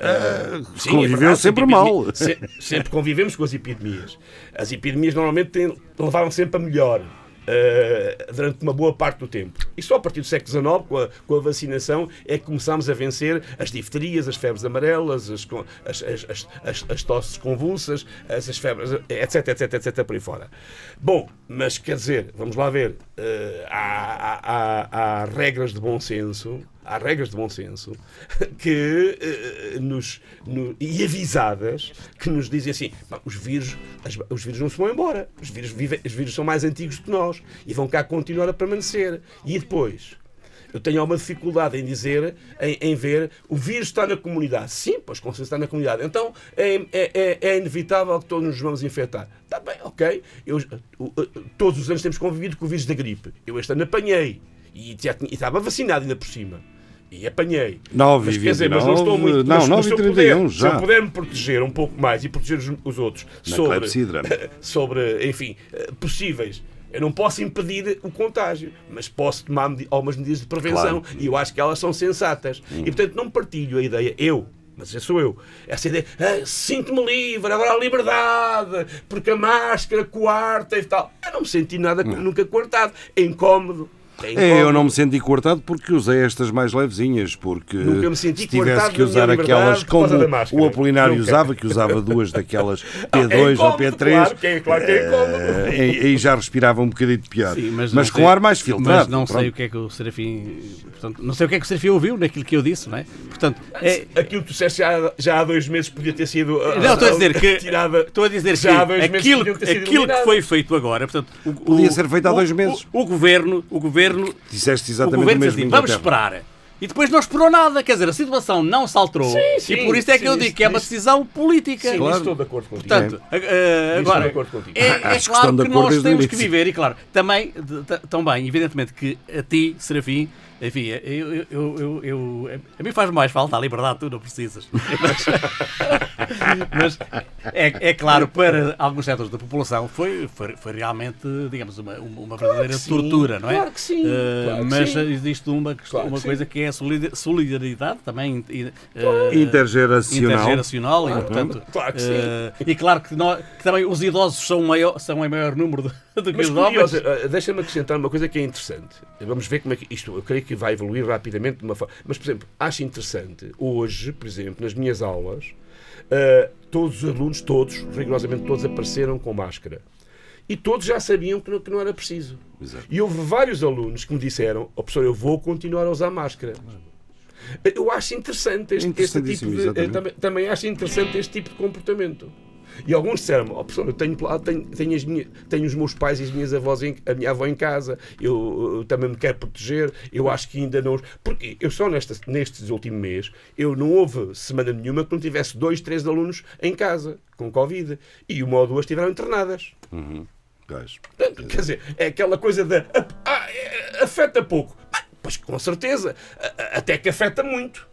Eh, sim, é conviveu verdade, sempre mal. se- sempre convivemos com as epidemias. As epidemias normalmente têm- levaram sempre a melhor. Eh, durante uma boa parte do tempo. E só a partir do século XIX, com a, com a vacinação, é que começámos a vencer as difterias, as febres amarelas, as, as, as, as, as- tosses convulsas, as, febres, etc, etc, etc, por aí fora. Bom, mas quer dizer, vamos lá ver, há, há- há- há regras de bom senso, há regras de bom senso que eh, nos, no- e avisadas que nos dizem assim: "Pá, os vírus, as- os vírus não se vão embora, os vírus, vivem, os vírus são mais antigos que nós e vão cá continuar a permanecer. E depois. Eu tenho alguma dificuldade em dizer, em, em ver, o vírus está na comunidade. Sim, pois com certeza está na comunidade. Então é, é, é- é inevitável que todos nos vamos infectar. Está bem, ok. Eu, todos os anos temos convivido com o vírus da gripe. Eu este ano apanhei. E, e estava vacinado ainda por cima. E apanhei. 9 Mas quer dizer, mas não 29, estou muito. não, mas, 9 mas e se eu 31 puder, já. Se eu puder me proteger um pouco mais e proteger os, os outros Na sobre, sobre, enfim, eh, possíveis. Eu não posso impedir o contágio, mas posso tomar medi- algumas medidas de prevenção Claro. e eu acho que elas são sensatas. E portanto não partilho a ideia, eu, mas esse sou eu, essa ideia, "Ah, sinto-me livre, agora a liberdade, porque a máscara coarta e tal. Eu não me senti nada, nunca coartado. É incómodo. É eu não me senti cortado porque usei estas mais levezinhas, porque Nunca me senti se tivesse que usar aquelas como o Apolinário Nunca. usava, que usava duas daquelas P2 É ou incómodo, P3, claro, que é- claro que é eh, aí já respirava um bocadinho pior. Sim, mas não com sei- ar mais filtrado. Mas não sei pronto. o que é que o Serafim. Portanto, não sei o que é que o Serafim ouviu naquilo que eu disse, não é? Portanto, é, Aquilo que tu disseste já, já há dois meses podia ter sido. ah, Não, estou a dizer que, Tirada. estou a dizer que já aquilo, aquilo que foi feito agora, portanto, o, Podia o- ser feito há o- dois o- meses. O, governo, o governo, Disseste o exatamente o, governo diz mesmo. assim, vamos esperar. E depois não esperou nada, quer dizer, a situação não se alterou. sim, e por isso é que sim, eu digo isso- que é uma decisão política. Sim, Claro. estou de acordo contigo. Portanto, Estou agora, de acordo contigo. é, é claro que nós temos que viver, e claro, também, também, evidentemente, que a ti, Serafim, enfim, eu, eu, eu, eu- a mim faz mais falta a liberdade, tu não precisas. Mas, mas é, é claro, para alguns setores da população foi, foi, foi realmente, digamos, uma, uma verdadeira sim, tortura, não é? claro que sim, Eh, claro que mas sim. existe uma, Claro que uma sim. coisa que é a solida- solidariedade também. eh, Intergeracional. intergeracional e, portanto, Claro que sim. eh, e claro que, nós- que também os idosos são, maior, são em maior número do, do que Mas os jovens. deixa-me acrescentar uma coisa que é interessante. Vamos ver como é que isto, eu creio que vai evoluir rapidamente de uma forma. Mas, por exemplo, acho interessante, hoje, por exemplo, nas minhas aulas, eh, todos os alunos, todos, rigorosamente todos, apareceram com máscara. E todos já sabiam que não, que não era preciso. E houve vários alunos que me disseram, oh, professor, eu vou continuar a usar máscara. Eu acho interessante este, este tipo de. eh, também, também acho interessante este tipo de comportamento. E alguns disseram oh, professor, eu tenho, tenho, tenho, as tenho os meus pais e as minhas avós, em, a minha avó em casa, eu, eu também me quero proteger, eu acho que ainda não. Porque eu só nesta, nestes últimos meses, eu não houve semana nenhuma que não tivesse dois, três alunos em casa com Covid. E uma ou duas estiveram internadas. Pois. Portanto, Quer dizer, é aquela coisa da. ah, é, afeta pouco. Ah, Pois com certeza. Até que afeta muito.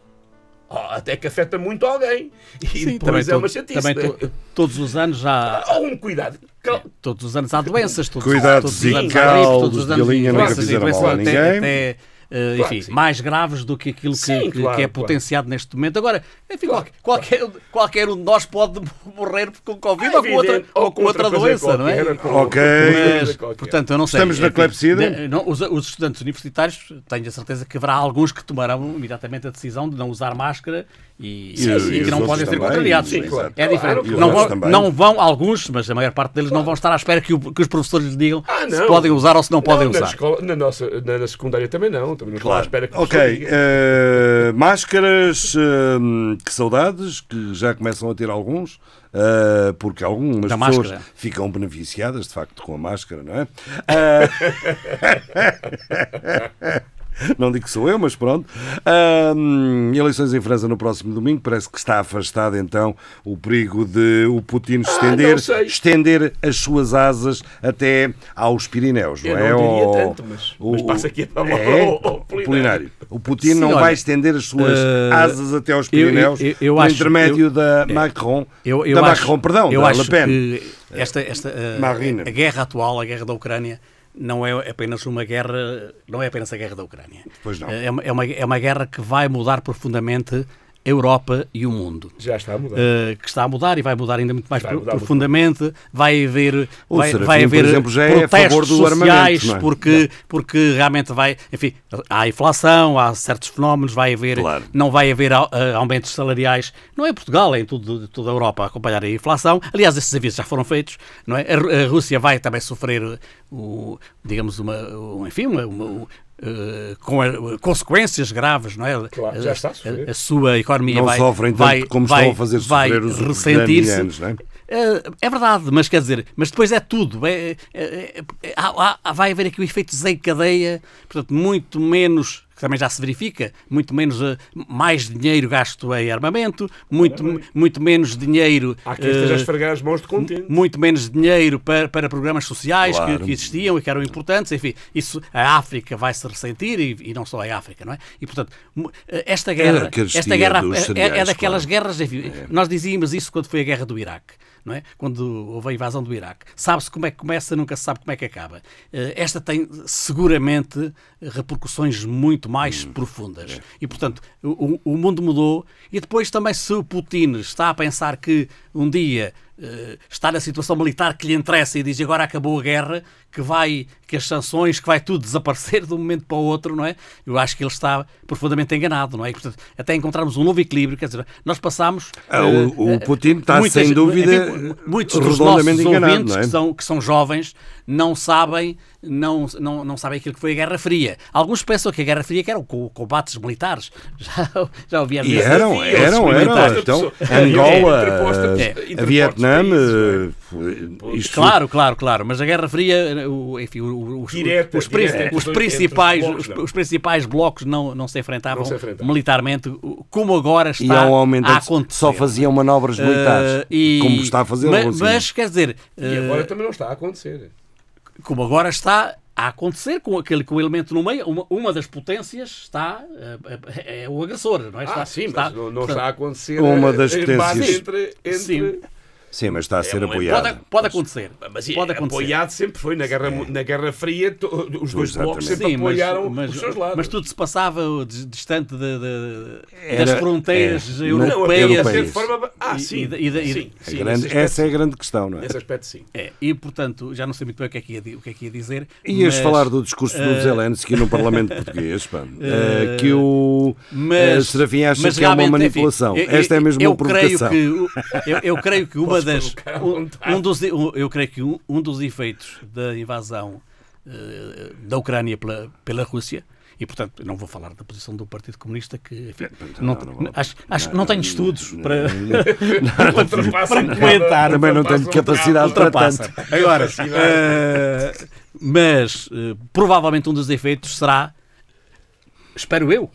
Ah, Até que afeta muito alguém. E Sim, depois é uma chatice. também né? to- todos os anos já. Algum cuidado. Cal- Todos os anos há doenças, todos, Cuidados todos os e anos há gripe, todos os de anos galinha nunca doenças doenças até, até, eh, Claro enfim, mais graves do que aquilo que, Sim, que- claro, que é claro. potenciado neste momento. Agora, enfim, Claro, qual- qualquer, qualquer um de nós pode morrer com Covid ou com outra, ou com outra doença, não é? Ok. Mas, portanto, eu não sei. Estamos na Enfim, clepsidra? de- não, os, os estudantes universitários, tenho a certeza que haverá alguns que tomarão imediatamente a decisão de não usar máscara e, e que não podem ser também, contrariados. sim, claro. É diferente. Claro, não, vão, não vão, alguns, mas a maior parte deles não vão estar à espera que, o- que os professores lhes digam Ah, se podem usar ou se não podem Não, na usar. escola- na, nossa, na, na secundária também não. Também não estou à espera que Ok, eh, máscaras, eh, que saudades, que já começam a ter alguns, eh, porque algumas Da pessoas máscara. ficam beneficiadas, de facto, com a máscara, não é? Não digo que sou eu, mas pronto. Ahm, eleições em França no próximo domingo. Parece que está afastado então o perigo de o Putin estender, Ah, não sei. estender as suas asas até aos Pirineus, não Eu é? não diria Ao- tanto, mas- mas passa aqui a palavra é? ao- ao Polinário. O Putin Sim, não olha, vai estender as suas eh, asas até aos eu- Pirineus eu- eu por acho- intermédio eu- da Macron. Eu, eu da acho, Macron, perdão, eu da acho Le Pen. que esta, esta, uh, a guerra atual, a guerra da Ucrânia, não é apenas uma guerra, não é apenas a guerra da Ucrânia. Pois não. É uma, é uma, é guerra que vai mudar profundamente Europa e o mundo. Já está a mudar. Uh, que está a mudar e vai mudar ainda muito mais Vai mudar profundamente. Vai haver, O vai, Serafim, vai por haver exemplo, já é a protestos favor do sociais é? porque, porque realmente vai, enfim, há inflação, há certos fenómenos, vai haver, Claro. não vai haver eh, aumentos salariais. Não é em Portugal, é em tudo, toda a Europa a acompanhar a inflação. Aliás, esses avisos já foram feitos, não é? A, Rússia vai também sofrer, o, digamos, uma, o- enfim, uma, uma- eh, com a- consequências graves, não é? Claro, já está a a, a sua economia Não vai, sofrem tanto vai, como vai, estão a fazer vai sofrer os ressentir-se. é? É, é verdade, mas quer dizer, mas depois é tudo. É, é- é- há- há- vai haver aqui o efeito desencadeia, portanto, muito menos, que também já se verifica, muito menos, eh, mais dinheiro gasto em armamento, muito, muito menos dinheiro. Há quem esteja a eh, esfregar as mãos de contente. muito menos dinheiro para, para programas sociais que- Claro. que, existiam e que eram importantes, enfim, isso a África vai se ressentir e, e não só a África, não é? E portanto, mu- esta guerra, esta guerra dos é- é, cereais, daquelas claro. guerras, enfim, nós dizíamos isso quando foi a guerra do Iraque. Não é? Quando houve a invasão do Iraque. Sabe-se como é que começa, nunca se sabe como é que acaba. Eh, Esta tem seguramente repercussões muito mais Hum, profundas. é. E, portanto, o, o mundo mudou. E depois também, se o Putin está a pensar que um dia eh, está na situação militar que lhe interessa e diz agora acabou a guerra, que vai, que as sanções, que vai tudo desaparecer de um momento para o outro, não é? Eu acho que ele está profundamente enganado, não é? E, portanto, até encontrarmos um novo equilíbrio, quer dizer, nós passamos. Ah, o- o Putin está, sem dúvida, muitos dos nossos enganado, ouvintes é? que são, que são jovens não sabem, não, não, não sabem aquilo que foi a Guerra Fria. Alguns pensam que a Guerra Fria que eram co- combates militares. Já, já ouvi E eram, Havia eram, eram. Então, É, Angola, eh, interpostos a Vietnã, países, eh, isto Claro, claro, claro. Mas a Guerra Fria, o- enfim, os, Direta, os, direta os os- principais, os blocos, os, não. os principais blocos não, não se enfrentavam Não se enfrentavam. militarmente, como agora está E um a acontecer. só faziam manobras militares, Eh, e- como está a fazer mas, mas, quer dizer, E eh, agora também não está a acontecer. como agora está a acontecer com aquele com o elemento no meio, uma, uma das potências está é, é o agressor, não é? Está, Ah, sim, está- mas não, não portanto, está a acontecer Uma das potências. entre, entre... Sim. Sim, mas está a ser um- apoiado. Pode, pode acontecer. Mas pode é, acontecer. apoiado sempre foi. Na Guerra, na Guerra Fria, to- os dois blocos Exatamente. sempre Sim, apoiaram mas, os seus lados. mas tudo se passava dis- distante de- de- Era- das fronteiras é, não, europeias. apoiavam europeias. forma... Ah, sim. e e e sim, sim, grande- aspecto, essa é a grande questão, não é? Nesse aspecto, sim. É, e, portanto, já não sei muito bem o que é que ia, o que é que ia dizer. Ias mas- falar do discurso do eh, Zelensky no Parlamento Português, pá, eh, que o Mas, eh, Serafim acha mas que é uma manipulação. enfim, eu- Esta é mesmo eu uma creio provocação. que o- eu, eu creio que uma das um, um dos eu creio que um, um dos efeitos da invasão eh, da Ucrânia pela, pela Rússia e portanto não vou falar da posição do Partido Comunista que enfim, não, não vale. acho, acho que não tenho estudos para, para comentar. Também não tenho capacidade para tanto. Agora, eh, mas eh, provavelmente um dos efeitos será, espero eu,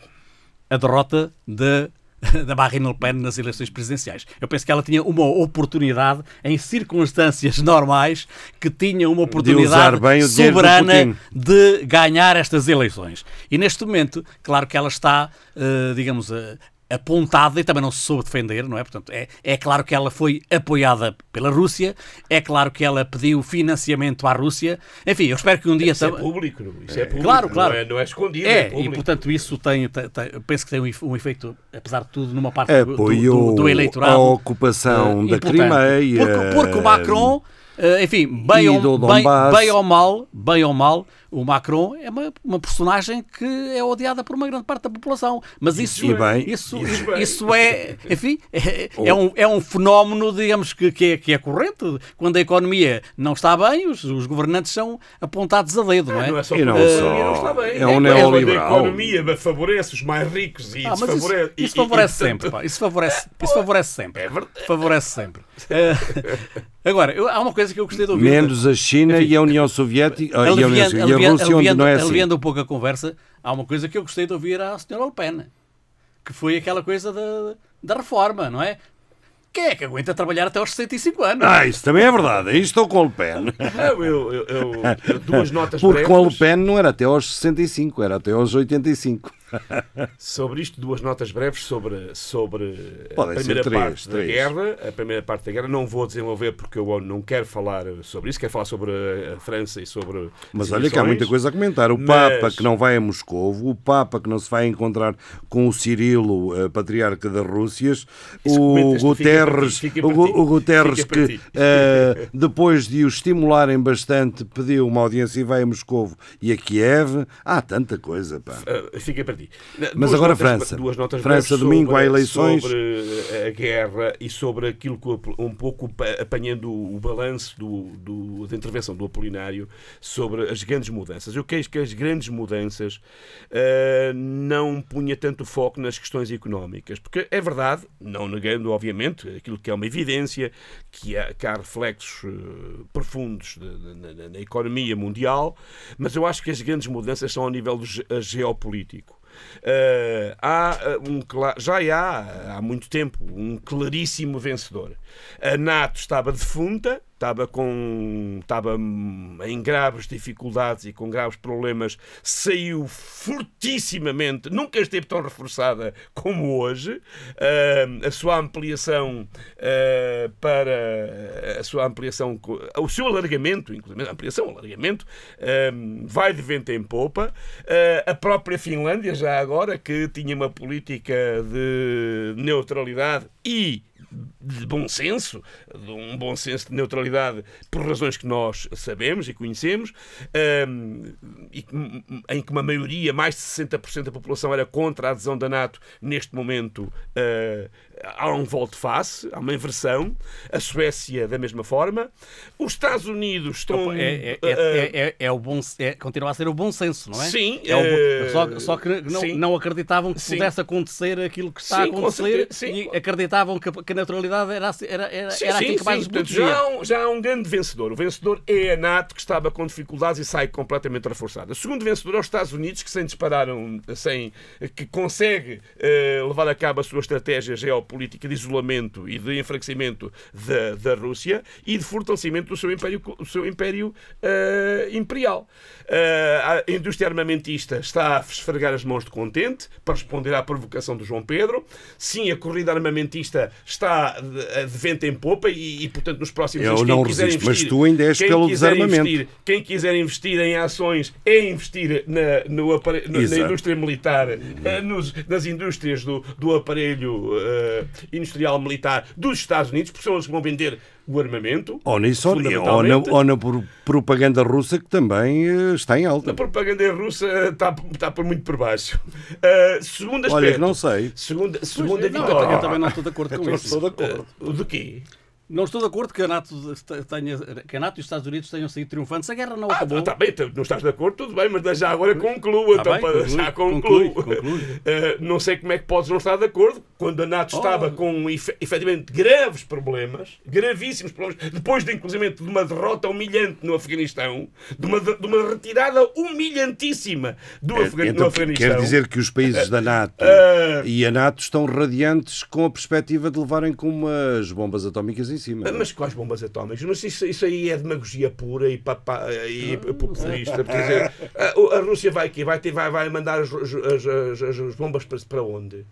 a derrota da da Marine Le Pen nas eleições presidenciais. Eu penso que ela tinha uma oportunidade, em circunstâncias normais, que tinha uma oportunidade soberana de ganhar estas eleições. E neste momento, claro que ela está, eh, digamos, eh, apontada e também não se soube defender, não é? Portanto, é, é claro que ela foi apoiada pela Rússia, é claro que ela pediu financiamento à Rússia. Enfim, eu espero que um dia... Isso é público, isso é público. Claro, claro. Não é, não é escondido, é, É, público. e portanto isso tem, tem- tem- eu penso que tem um efe- efeito, apesar de tudo, numa parte do, do, do- do eleitorado. a ocupação eh, da. Crimeia. Porque, porque o Macron, eh, enfim, bem ou, bem, bem ou mal, bem ou mal, o Macron é uma, uma personagem que é odiada por uma grande parte da população. Mas isso, E bem. isso, Isso isso, bem. isso é, enfim, é, é um, é um fenómeno, digamos, que, que, é, que é corrente. Quando a economia não está bem, os, os governantes são apontados a dedo, não é? Não é só E não só. economia não está bem. É um quando neoliberal. A economia favorece os mais ricos e Ah, isso, desfavorece. isso favorece e, sempre, pá. Isso favorece, isso favorece sempre. É verdade. Favorece sempre. Eh, agora, eu- há uma coisa que eu gostei de ouvir. Menos a China e a União Soviética ah, e a, União aliviando, Soviética, aliviando, Rússia, onde aliviando, não é assim. aliviando um pouco a conversa, há uma coisa que eu gostei de ouvir à senhora Le Pen, que foi aquela coisa da, da reforma, não é? Quem é que aguenta trabalhar até aos 65 anos? Ah, isso também é verdade. Aí estou com o Le Pen. Não, eu, eu- eu- eu- duas notas Porque com a Le breves Pen não era até aos 65, era até aos 85. Sobre isto, duas notas breves sobre, sobre a Podem primeira três, parte três. da guerra. A primeira parte da guerra não vou desenvolver porque eu não quero falar sobre isso, quero falar sobre a, França e sobre. Mas as olha que há muita coisa a comentar. O Mas- Papa que não vai a Moscovo, o Papa que não se vai encontrar com o Cirilo, eh, patriarca das Rússias, Isso o fica Guterres, fica o, Guterres que eh, depois de o estimularem bastante pediu uma audiência e vai a Moscovo e a Kiev. Há tanta coisa, pá. Ah, fica para ti. Mas Duas agora notas- França. Duas notas França, domingo, sobre- há eleições. Sobre a guerra e sobre aquilo que um pouco pa- apanhando o balanço do, do- da intervenção do Apolinário sobre as grandes mudanças. Eu creio que as grandes mudanças ah, não punha tanto foco nas questões económicas, porque é verdade, não negando, obviamente, aquilo que é uma evidência, que há, que há reflexos eh, profundos de- de- na, na- na economia mundial, mas eu acho que as grandes mudanças são ao nível do ge- geopolítico. Eh, há eh, um já há há muito tempo um claríssimo vencedor. A NATO estava defunta, estava com estava hum, em graves dificuldades e com graves problemas, saiu fortissimamente, nunca esteve tão reforçada como hoje. Ah, a sua ampliação ah, para a sua ampliação, o seu alargamento, inclusive ampliação, alargamento, ah, vai de vento em popa. Ah, a própria Finlândia, já agora, que tinha uma política de neutralidade e de bom senso, de um bom senso de neutralidade, por razões que nós sabemos e conhecemos, hum, e que- em que uma maioria, mais de 60% da população era contra a adesão da NATO, neste momento eh, há um volte-face, há uma inversão. A Suécia, da mesma forma. Os Estados Unidos estão. É, é, eh, é, é, é o bom, é, continua a ser o bom senso, não é? Sim, É o eh, só, só que não, sim. não acreditavam que Sim. pudesse acontecer aquilo que está Sim, a acontecer sim. e acreditavam que, que a neutralidade era, era, era, Sim, era sim, aquilo que mais sim. Portanto, já, há um, já há um grande vencedor. O vencedor é a NATO, que estava com dificuldades e sai completamente reforçada. O segundo vencedor é os Estados Unidos, que sem dispararam, sem, que consegue eh, levar a cabo a sua estratégia geopolítica de isolamento e de enfraquecimento da, da Rússia e de fortalecimento do seu império, do seu império eh, imperial. Eh, a indústria armamentista está a esfregar as mãos de contente para responder à provocação do João Pedro. Sim, a corrida armamentista está de, de vento em popa e, e, portanto, nos próximos Eu anos, não quem quiser resisto, mas investir- tu ainda és pelo desarmamento. investir- quem quiser investir em ações é investir na, no no- na indústria militar, eh, nos- nas indústrias do, do aparelho eh, industrial militar dos Estados Unidos, porque são eles que vão vender o armamento. Ou nisso, ou, ou, na, ou na pro- propaganda russa, que também eh, está em alta. A propaganda russa está, está por muito por baixo. Eh, segundo aspecto. Olha, que não sei. Segunda, segunda Não, vitória. eu também não estou de acordo com isso. de acordo. Eh, do quê? Não estou de acordo que a, NATO tenha, que a NATO e os Estados Unidos tenham saído triunfantes. A guerra não acabou. Está bem, então, não estás de acordo, tudo bem, mas já agora conclua. Tá então, bem, conclui, já conclui, concluo. conclui. Eh, não sei como é que podes não estar de acordo quando a NATO estava Oh. com efe- efetivamente graves problemas, gravíssimos problemas, depois de inclusive de uma derrota humilhante no Afeganistão, de uma, de uma retirada humilhantíssima do no Então, Afeganistão. quer dizer que os países da NATO Ah. e a NATO estão radiantes com a perspectiva de levarem com umas bombas atómicas em cima. não é? Mas quais bombas atómicas? Mas isso, isso aí é demagogia pura e, papá, e Ah, populista. Quer dizer, a, a Rússia vai aqui, vai, ter, vai, vai mandar as, as, as- as- as bombas para, para onde?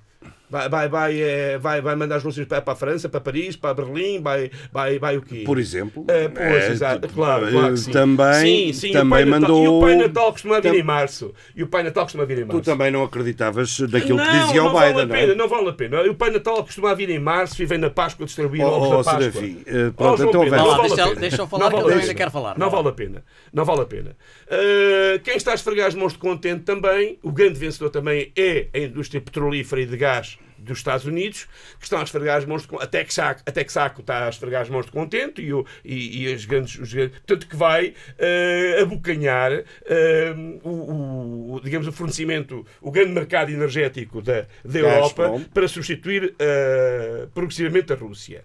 Vai, vai, vai, eh, vai, vai mandar as Rússias para, para a França, para Paris, para Berlim, vai, vai, vai o quê? Por exemplo. Eh, pois, É, exato, claro, claro que sim. Também, sim, sim, também o Natal, mandou. E o Pai Natal costuma vir em março. E o Pai Natal costuma vir em março. Tu também não acreditavas naquilo que não, dizia não o vale Biden, a não pena, é? não vale a pena. O Pai Natal costuma vir em março e vem na Páscoa distribuir Oh, ovos oh, da Páscoa. Serafim, eh, Oh, pronto, João então Pedro, não vale deixa- pena. deixa eu falar, Não que eu vale também pena. ainda quero falar. Não lá. vale a pena. Não vale a pena. Uh, quem está a esfregar as mãos de contente também, o grande vencedor também é a indústria petrolífera e de gás dos Estados Unidos, que estão a esfregar as mãos de contente. A Texaco, a Texaco está a esfregar as mãos de contente e, o, e, e as grandes, os grandes. Portanto, que vai uh, abocanhar uh, o, o- digamos, o fornecimento, o grande mercado energético da, da Europa para substituir uh, progressivamente a Rússia.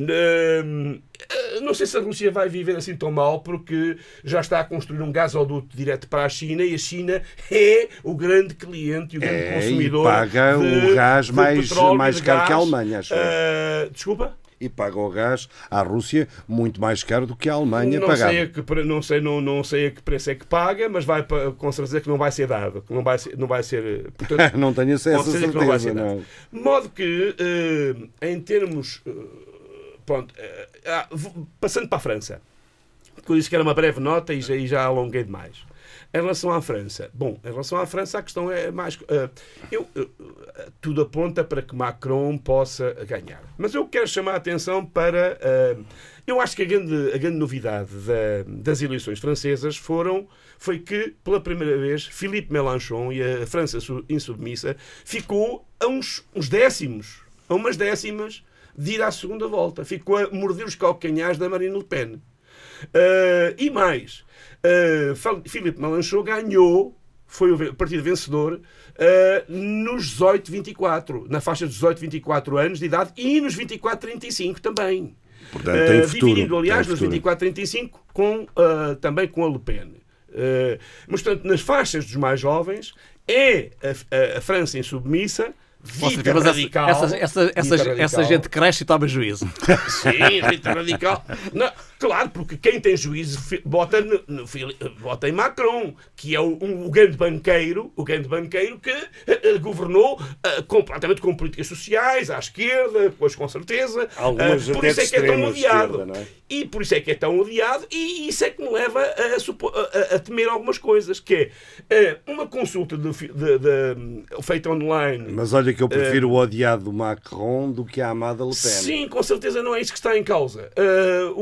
Hum, eh, não sei se a Rússia vai viver assim tão mal porque já está a construir um gasoduto direto para a China e a China é o grande cliente e o grande É, e consumidor paga de- o gás mais- e mais caro que a gás. Alemanha, acho eu. Eh, desculpa? E paga o gás à Rússia muito mais caro do que a Alemanha Não pagava. sei, a que, não, sei, não, não sei a que preço é que paga, mas vai com certeza que não vai ser dado. Que não vai ser, não vai ser eh, portanto, não tenho essa Com certeza certeza. Não. dado. De modo que, eh, em termos. eh, pronto, eh, ah, passando para a França, que eu disse que era uma breve nota e já, e já alonguei demais. Em relação à França, bom, em relação à França a questão é mais. eh, eu, eh, tudo aponta para que Macron possa ganhar. Mas eu quero chamar a atenção para. eh, eu acho que a grande, a grande novidade da- das eleições francesas foram, foi que, pela primeira vez, Philippe Mélenchon e a França su- insubmissa ficou a uns, uns décimos, a umas décimas de ir à segunda volta. Ficou a morder os calcanhares da Marine Le Pen. Uh, e mais, uh, Philippe Mélenchon ganhou, foi o partido vencedor, uh, nos 18-24, na faixa dos 18-24 anos de idade e nos 24-35 também. Portanto, tem futuro, dividindo, aliás, tem nos futuro. 24-35 com, também com a Le Pen. Mas, portanto, nas faixas dos mais jovens, é a, a- a França insubmissa, Mas essa, radical. essa, essa, essa, essa radical. gente cresce e toma juízo. Sim, Rita Radical. Não, Claro, porque quem tem juízo vota, no, no vota em Macron, que é o, um- o grande banqueiro, o grande banqueiro que eh, governou eh, completamente com políticas sociais, à esquerda, pois com certeza. Algumas Eh, por isso é que é tão odiado. é? E por isso é que é tão odiado, e isso é que me leva a, a- a- temer algumas coisas, que é uma consulta de de- de- feita online. Mas olha que eu prefiro o odiado Macron do que a amada Le Pen. Sim, com certeza não é isso que está em causa. Ah,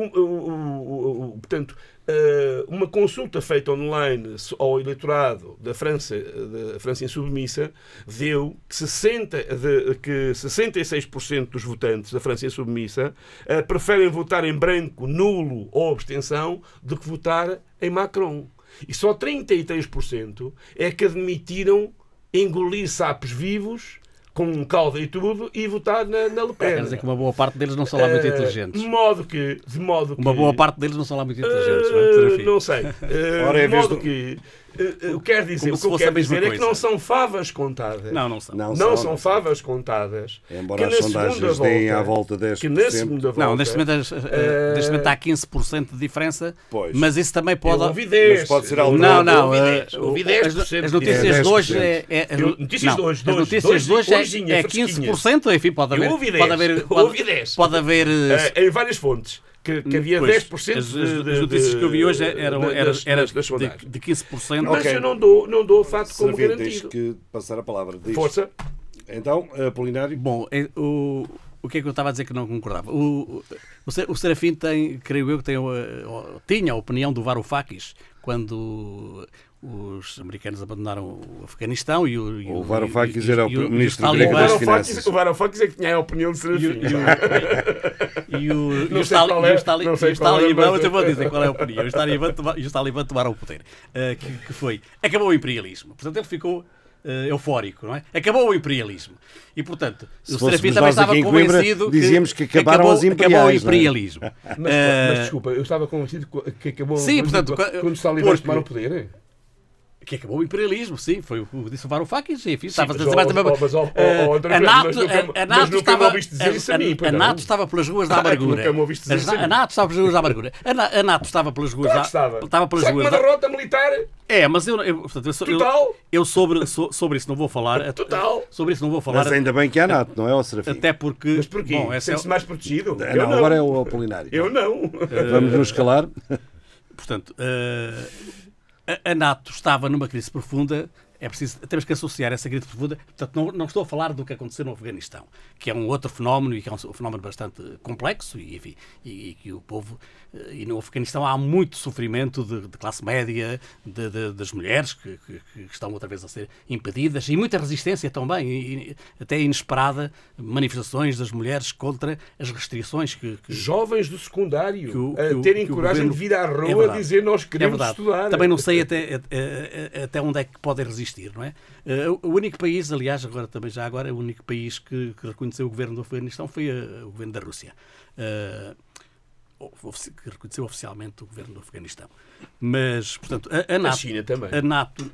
o- o- portanto, ah, uma consulta feita online ao eleitorado da França, da França Insubmissa, deu que, 60, de- que 66% dos votantes da França Insubmissa ah, preferem votar em branco, nulo ou abstenção do que votar em Macron. E só 33% é que admitiram engolir sapos vivos com calda e tudo e votar na, na Le Pen. Quer dizer que uma boa parte deles não são lá muito Eh, inteligentes. De modo que. De modo que Uma boa parte deles não são lá muito inteligentes, não Serafim? não sei. Eh, Ora, é de vez modo do- que. Eh, eh, eu quero dizer, Como o que eu quero dizer é que não coisa. são favas contadas. Não, não são. Não, Não são, são favas contadas. Embora que as sondagens deem à volta- volta 10%. Que na segunda volta. Não, neste momento, eh, neste momento há 15% de diferença, Pois. mas isso também pode. Eu ouvi 10. Mas pode ser Eu algo- Não, ouvi não. 10, eh, ouvi o- 10%. as, as notícias diferença. de hoje é. é- as Eu- no- notícias não, de hoje, As dois, notícias de hoje é, hojezinha, é fresquinhas. 15%, enfim, pode haver. Eu ouvi Pode 10, haver. eu Pode, ouvi 10. pode haver. eh, Eh, em várias fontes. Que, que havia pois, 10% as, de, as, de- as notícias de- que eu vi hoje eram, de- era, das- era das- das de, de 15%. Mas Ok. eu não dou, não dou o fato como Serafim, tens garantido. que passar a palavra. Diz. Força. Então, Apolinário. Bom, é, o, o que é que eu estava a dizer que não concordava? O, o, o Serafim tem, creio eu, que tem, uh, tinha a opinião do Varoufakis quando os americanos abandonaram o Afeganistão e o, e O Varoufakis era o os ministro O grego das Finanças. O Varoufakis é que tinha a opinião de e, Serafim. o- e o- e os qual e é, os e os é, talibãs, mas- eu vou dizer qual é a opinião. Os e os talibãs tomaram o poder. uh, que, que foi, acabou o imperialismo. Portanto, ele ficou uh, eufórico, não é? Acabou o imperialismo. E, portanto, Se o Serafim também estava convencido dizíamos que acabaram acabou, as imperiais, Acabou o é? imperialismo. Mas, Uh, mas desculpa, eu estava convencido que acabou Sim, portanto, quando, qua- os talibãs tomaram o poder. Que acabou o imperialismo, sim, foi o que disse o Varoufakis, enfim, estava a dizer mais também. mas, ó, ó, Eh, ó, André a NATO, nunca- a- a NATO nunca me estava, ouviste dizer isso a mim, a, a? NATO estava pelas ruas da Ah, é amargura. nunca me ouviste dizer A- isso a mim. A NATO estava pelas ruas da amargura. A Na- A NATO estava pelas ruas da estava. estava pelas Só ruas uma da derrota militar É, mas eu, eu, portanto, eu, sou- eu- Total. eu sobre, so- sobre isso não vou falar. Total. Sobre isso não vou falar. Mas ainda bem que há NATO, não é, ó Serafim? Até porque. Mas porquê? Bom, essa é, Sente-se mais protegido? Eu não, não. agora é o Apolinário. Eu não. Vamos nos calar. Portanto, eh, a, NATO estava numa crise profunda. É preciso, temos que associar essa crise profunda. Portanto, não, não estou a falar do que aconteceu no Afeganistão, que é um outro fenómeno e que é um fenómeno bastante complexo e, enfim, e, e que o povo. E no Afeganistão há muito sofrimento de, de classe média, de- de- das mulheres que, que- que estão outra vez a ser impedidas e muita resistência também, e, e até inesperada, manifestações das mulheres contra as restrições que, que, Jovens do secundário o- a terem coragem governo- de vir à É rua verdade. dizer nós É queremos verdade. estudar. Também não sei até, até, onde é que podem resistir, não é? Eh, O único país, aliás, agora também já agora, o único país que, reconheceu o governo do Afeganistão foi eh, o governo da Rússia. Ofici- que reconheceu oficialmente o governo do Afeganistão. Mas, portanto, a, a A NATO. China também. A NATO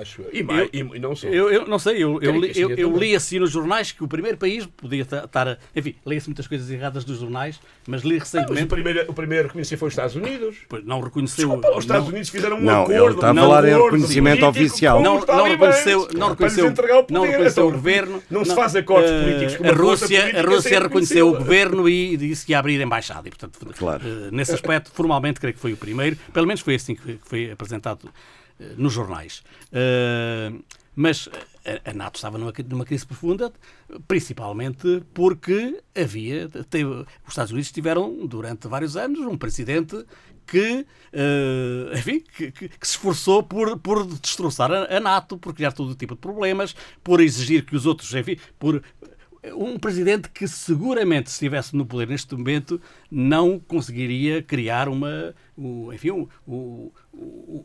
Acho eu. E, mais, e, e não só. eu, eu não sei, eu, eu, li, eu, eu li assim nos jornais que o primeiro país podia ta- estar. a- Enfim, leia-se muitas coisas erradas dos jornais, mas li Mas o recentemente. primeiro, o primeiro a reconhecer foi os Estados Unidos. pois, não reconheceu. Desculpa, os Estados não- Unidos fizeram um Não, acordo. ele está a falar em reconhecimento oficial. Não, não reconheceu, não reconheceu, entregar o poder. não reconheceu o governo. Não se faz acordos eh, políticos com a Rússia, a Rússia reconheceu o governo e disse que ia abrir a embaixada. E, portanto, Claro. eh, nesse aspecto, formalmente, creio que foi o primeiro. Pelo menos foi assim que foi apresentado nos jornais. Eh, mas a, NATO estava numa, numa crise profunda, principalmente porque havia. Teve, os Estados Unidos tiveram, durante vários anos, um presidente que, eh, enfim, que, que- que se esforçou por, por destroçar a, a NATO, por criar todo tipo de problemas, por exigir que os outros, enfim, por um presidente que seguramente se estivesse no poder neste momento não conseguiria criar uma enfim um- o-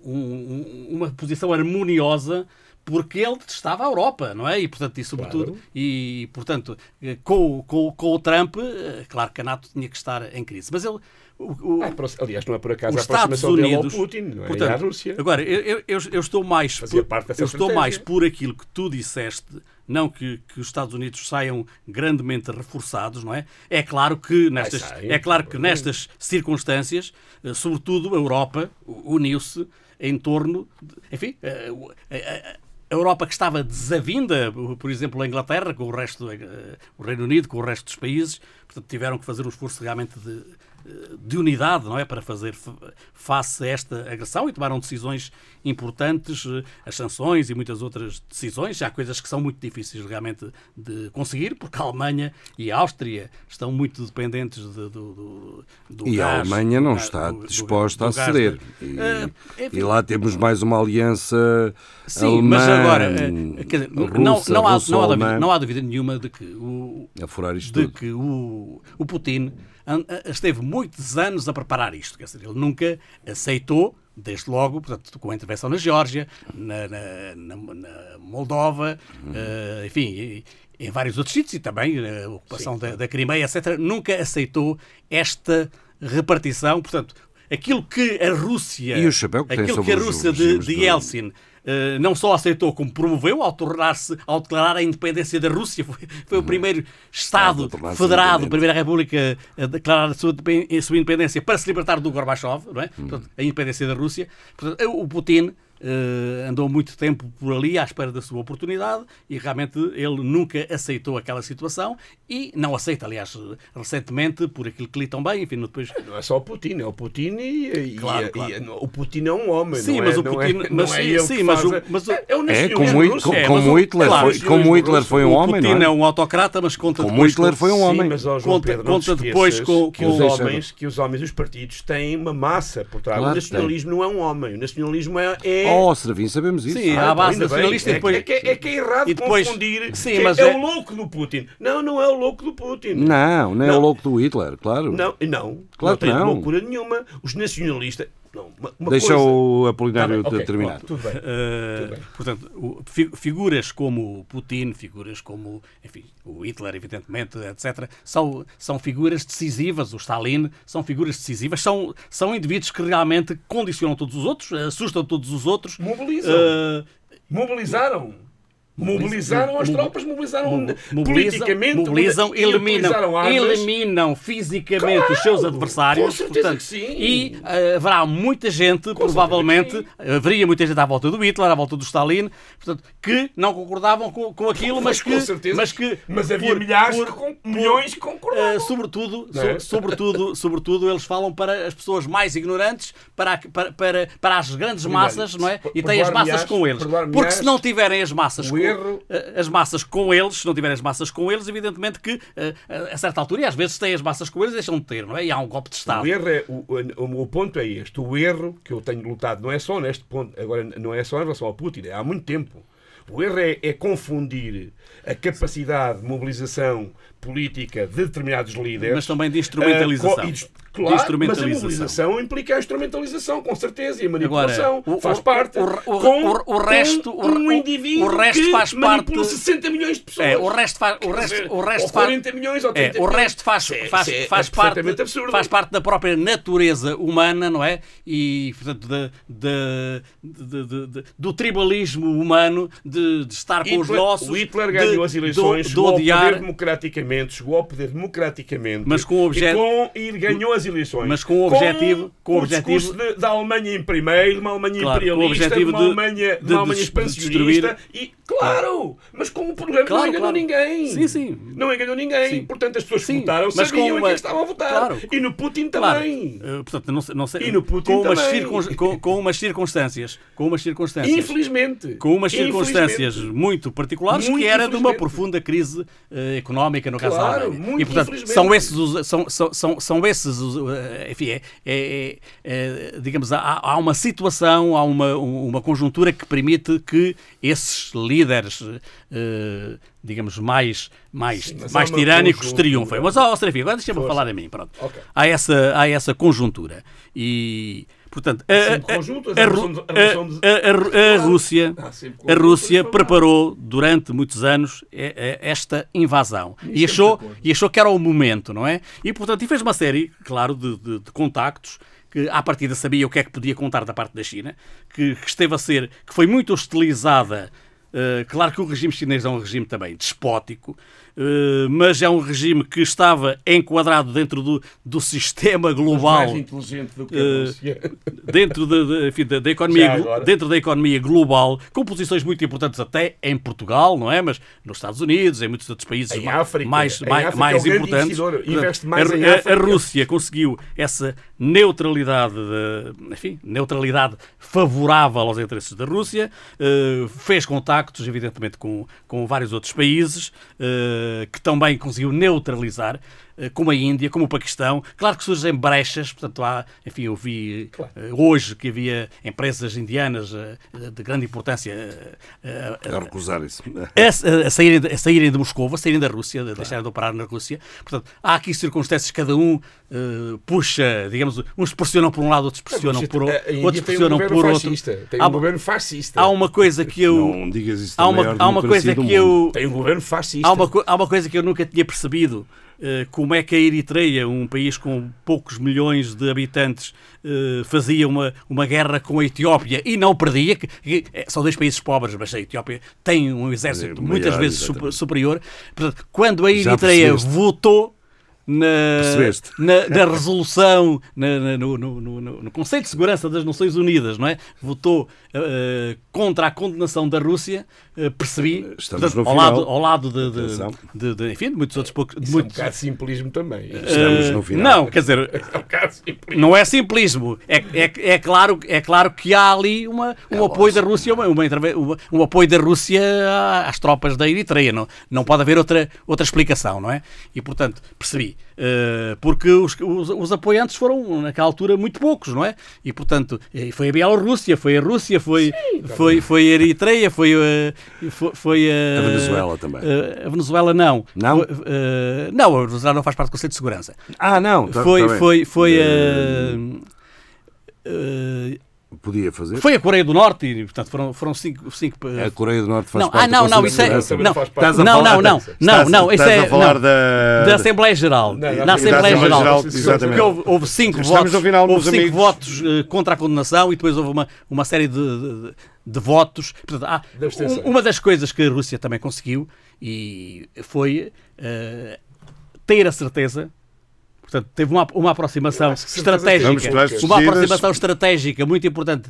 um- uma posição harmoniosa porque ele estava a Europa, não é? E portanto, e sobretudo, Claro. e portanto, eh, com, o- com, com o Trump, eh, claro que a NATO tinha que estar em crise. Mas ele, o- o- Ah, aliás, não é por acaso os a Estados aproximação dele ao Unidos, Putin, não é? portanto, e à Rússia. Agora, eu, eu- eu, estou mais Fazia por, eu estou mais por aquilo que tu disseste não que, que os Estados Unidos saiam grandemente reforçados, não é? É claro que nestas, é claro que nestas circunstâncias, eh, sobretudo a Europa uniu-se em torno, de, enfim, eh, o- a, Europa que estava desavinda, por exemplo, a Inglaterra com o resto, eh, o Reino Unido com o resto dos países, portanto tiveram que fazer um esforço realmente de, eh, de unidade, não é, para fazer fa- face a esta agressão e tomaram decisões importantes, eh, as sanções e muitas outras decisões. Há coisas que são muito difíceis realmente de conseguir, porque a Alemanha e a Áustria estão muito dependentes de- do, do, do E a gás, Alemanha não está do- disposta a ceder. de- E, Eh, e lá temos mais uma aliança Sim, alemã, mas agora, eh, dizer, não, russa, não, há, não, há dúvida, não há dúvida nenhuma de que o, a de tudo. que o, o Putin a- esteve muitos anos a preparar isto. Quer dizer, ele nunca aceitou, desde logo, portanto, com a intervenção na Geórgia, na, na- na- Moldova, eh, enfim, e- em vários outros sítios e também eh, a ocupação da, da Crimeia, etc., nunca aceitou esta repartição. Portanto, aquilo que a Rússia. E o chapéu que aquilo que a Rússia de, de Yeltsin eh, não só aceitou, como promoveu ao tornar-se, ao declarar a independência da Rússia. Foi, foi o primeiro Estado federado, a primeira República a declarar a sua, a sua independência para se libertar do Gorbachev, não é? Hum. Portanto, a independência da Rússia. Portanto, o Putin eh, andou muito tempo por ali à espera da sua oportunidade e realmente ele nunca aceitou aquela situação e não aceita, aliás, recentemente, por aquilo que li tão bem, enfim, depois Não é só o Putin, é o Putin e, Claro, e- claro. e- o Putin é um homem, Sim, mas é, o Putin- é, mas não é sim, ele sim, mas faz o- mas o- é, é É, como, Hit- russo. co- É, como mas o- Hitler, claro, foi, como Hitler foi um o homem, Putin não é é? um autocrata, mas conta Como depois Hitler com- foi um Sim, homem. mas Conta- Pedro, conta depois com- que, com- os homens, que os homens, os partidos têm uma massa por trás. Claro o nacionalismo não é um homem, o nacionalismo é... é... Oh, Serafim, sabemos isso. Sim, Ah, à base ainda bem. nacionalista e é, depois- é, que, é, que é errado depois- confundir Sim, mas é, é- o louco do Putin. Não, não é o louco do Putin. Não, não é Não. o louco do Hitler, claro. Não, não. Claro não tem não. loucura nenhuma. Os nacionalistas... Não, uma, uma Deixa coisa... o Tá Apolinário bem, ok, terminar. pronto, tudo bem. Uh, Tudo bem. portanto, o- figuras como Putin, figuras como, enfim, o Hitler, evidentemente, etc., são, são figuras decisivas, o Stalin, são figuras decisivas, são, são indivíduos que realmente condicionam todos os outros, assustam todos os outros. Mobilizam. Uh, Mobilizaram. Mobilizaram as tropas, mobilizaram mo- mobilizam, politicamente, mobilizam, eliminam, armas. eliminam fisicamente Claro, os seus adversários. com portanto, que sim. E eh, haverá muita gente, provavelmente, certeza haveria muita gente à volta do Hitler, à volta do Stalin, portanto, que não concordavam com, com aquilo, mas que. com certeza. Mas, que, Mas havia por- milhares, por- que com, por- milhões que concordavam. Uh, sobretudo, é? so- sobretudo, sobretudo, eles falam para as pessoas mais ignorantes, para, para, para, para as grandes massas, não é? E têm as massas com eles. Porque se não tiverem as massas com, erro- uh, as massas com eles, se não tiverem as massas com eles, evidentemente que uh, a certa altura, e às vezes têm as massas com eles, deixam de ter, não é? E há um golpe de Estado. O erro é, o, o, o ponto é este. O erro que eu tenho lutado não é só neste ponto, agora não é só em relação ao Putin, é há muito tempo. O erro é, é confundir a capacidade de mobilização política de determinados líderes. Mas também de instrumentalização. e de- claro, mas a instrumentalização. mobilização implica a instrumentalização, com certeza, e a manipulação. Agora, o- faz o- parte. o- o- com, o- o resto- com o- um o- indivíduo o resto que faz manipula parte- 60 milhões de pessoas. É, o resto faz, o resto, dizer, o resto faz, 40 milhões ou é, 30 o milhões. resto faz, é- faz, é faz, parte, absurdo. faz parte da própria natureza humana, não é? E, portanto, de, de- do tribalismo humano, de, estar com os Hitler- nossos. o Hitler de- ganhou as eleições, chegou ao odiar, poder democraticamente, chegou ao poder democraticamente. Mas com o e, com- e ganhou as eleições. Mas com o objetivo- com o o objetivo- de- da Alemanha em primeiro, uma Alemanha Claro, com o imperialista, objetivo de uma Alemanha, de, de uma Alemanha expansionista. E, claro, mas com o problema Claro, não enganou claro. ninguém. Sim, sim. Não enganou ninguém. Sim. Portanto, as pessoas Sim, votaram mas sabiam com em uma- quem estavam a votar. Claro. E no Putin também. eh, portanto, não não sei, E no Putin com, umas também. circun- com, com umas circunstâncias, com umas circunstâncias, Infelizmente. com umas circunstâncias muito particulares Muito que era de uma profunda crise eh, económica no caso da Claro, Alemanha. muito e portanto são esses os, são, são, são, são esses os, eh, enfim é, é- é- é, digamos há, há uma situação há uma uma conjuntura que permite que esses líderes eh, digamos mais mais mas mais tirânicos triunfem. Mas ó oh, Serafim, agora deixa-me falar a mim pronto. Ok. há essa há essa conjuntura. E Portanto, a, Rússia, a Rússia preparou durante muitos anos eh, eh, esta invasão. E achou, e achou que era o momento, não é? E portanto, e fez uma série, claro, de, de- de contactos que à partida sabia o que é que podia contar da parte da China, que, que esteve a ser, que foi muito hostilizada eh, claro que o regime chinês é um regime também despótico, mas é um regime que estava enquadrado dentro do, do sistema global Mais inteligente do que a Eh, Rússia. dentro da, da- enfim, da- economia, dentro da economia global, com posições muito importantes até em Portugal, não é? Mas nos Estados Unidos, em muitos outros países Em ma- África. mais, Em mais, África mais é importantes. mais a, a- a. Rússia conseguiu essa neutralidade, de- enfim, neutralidade favorável aos interesses da Rússia, eh, fez contactos, evidentemente, com, com vários outros países, eh, que também conseguiu neutralizar, como a Índia, como o Paquistão. Claro que surgem brechas, portanto, há, enfim, eu vi eh, hoje que havia empresas indianas eh, de grande importância eh, eh, A recusar isso. a, a saírem, de- a saírem de Moscou, a saírem da Rússia, de deixarem de operar na Rússia. Portanto, há aqui circunstâncias, cada um eh, puxa, digamos, uns pressionam por um lado, outros pressionam por, o- A Índia outros tem um pressionam governo por outro. fascista. Tem Há, um governo fascista. há uma coisa que eu. Não digas isso há da uma, há uma coisa que eu. Tem um governo fascista. Há uma, há uma coisa que eu nunca tinha percebido. Eh, como é que a Eritreia, um país com poucos milhões de habitantes, eh, fazia uma, uma guerra com a Etiópia e não perdia? Que, que, eh, são dois países pobres, mas a Etiópia tem um exército É, muitas maior, vezes exatamente. super- superior. Portanto, quando a Eritreia votou na, Percebeste? na, na resolução, na- na- no, no, no- no- Conselho de Segurança das Nações Unidas, não é? Votou eh, contra a condenação da Rússia, eh, percebi, Estamos no ao, lado, ao lado de, de, de- de- enfim, de muitos outros poucos. de Isso é um muitos- bocado de simplismo também. Estamos no final. Não, quer dizer, É um não é simplismo. É, é, é, claro, é claro que há ali uma, um apoio da Rússia, uma, uma um apoio da Rússia às tropas da Eritreia. Não, não pode haver outra, outra explicação, não é? E portanto, percebi. Eh, porque os, os, os apoiantes foram, naquela altura, muito poucos, não é? E portanto, eh, foi a Bielorrússia, foi a Rússia, foi, foi, foi a Eritreia, foi, eh, foi, foi A Venezuela também. eh, a Venezuela não. Não? Foi, eh, não, a Venezuela não faz parte do Conselho de Segurança Ah, não. tá- foi, tá foi, foi, Eh, eh, eh, Podia fazer. foi a Coreia do Norte e, portanto, foram, foram cinco. cinco A Coreia do Norte faz não, parte ah, não, não, isso é. Não, parte. Não, não, não, da- não, não, isso estás é. a falar não, da- da Assembleia Geral. Não, da Assembleia Geral. Geral, Porque exatamente. houve, houve cinco Estamos votos. final, houve cinco amigos. votos eh, contra a condenação e depois houve uma, uma série de, de, de votos. Portanto, há- um- uma das coisas que a Rússia também conseguiu e foi eh, ter a certeza. Portanto, teve uma, uma aproximação estratégica, uma aproximação estratégica muito importante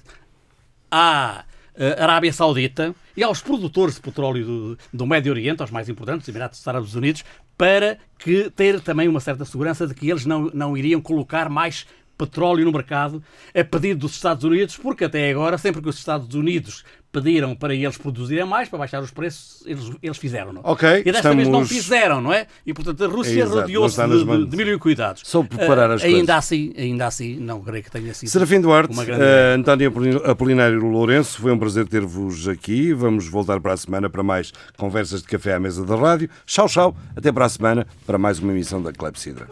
à eh, Arábia Saudita e aos produtores de petróleo do, do Médio Oriente, aos mais importantes, Emirados Árabes Unidos, para que ter também uma certa segurança de que eles não, não iriam colocar mais petróleo no mercado a pedido dos Estados Unidos, porque até agora, sempre que os Estados Unidos pediram para eles produzirem mais, para baixar os preços, eles, eles fizeram. Não? Ok, e desta vez não estamos- fizeram, não é? E portanto a Rússia não rodeou-se de, de, de mil e cuidados. Só preparar Ah, as ainda coisas. assim, ainda assim, não creio que tenha sido. Serafim Duarte, uma grande eh, António Apolin- Apolinário Lourenço, foi um prazer ter-vos aqui. Vamos voltar para a semana para mais conversas de café à mesa da rádio. Tchau, tchau. Até para a semana para mais uma emissão da Clepsidra.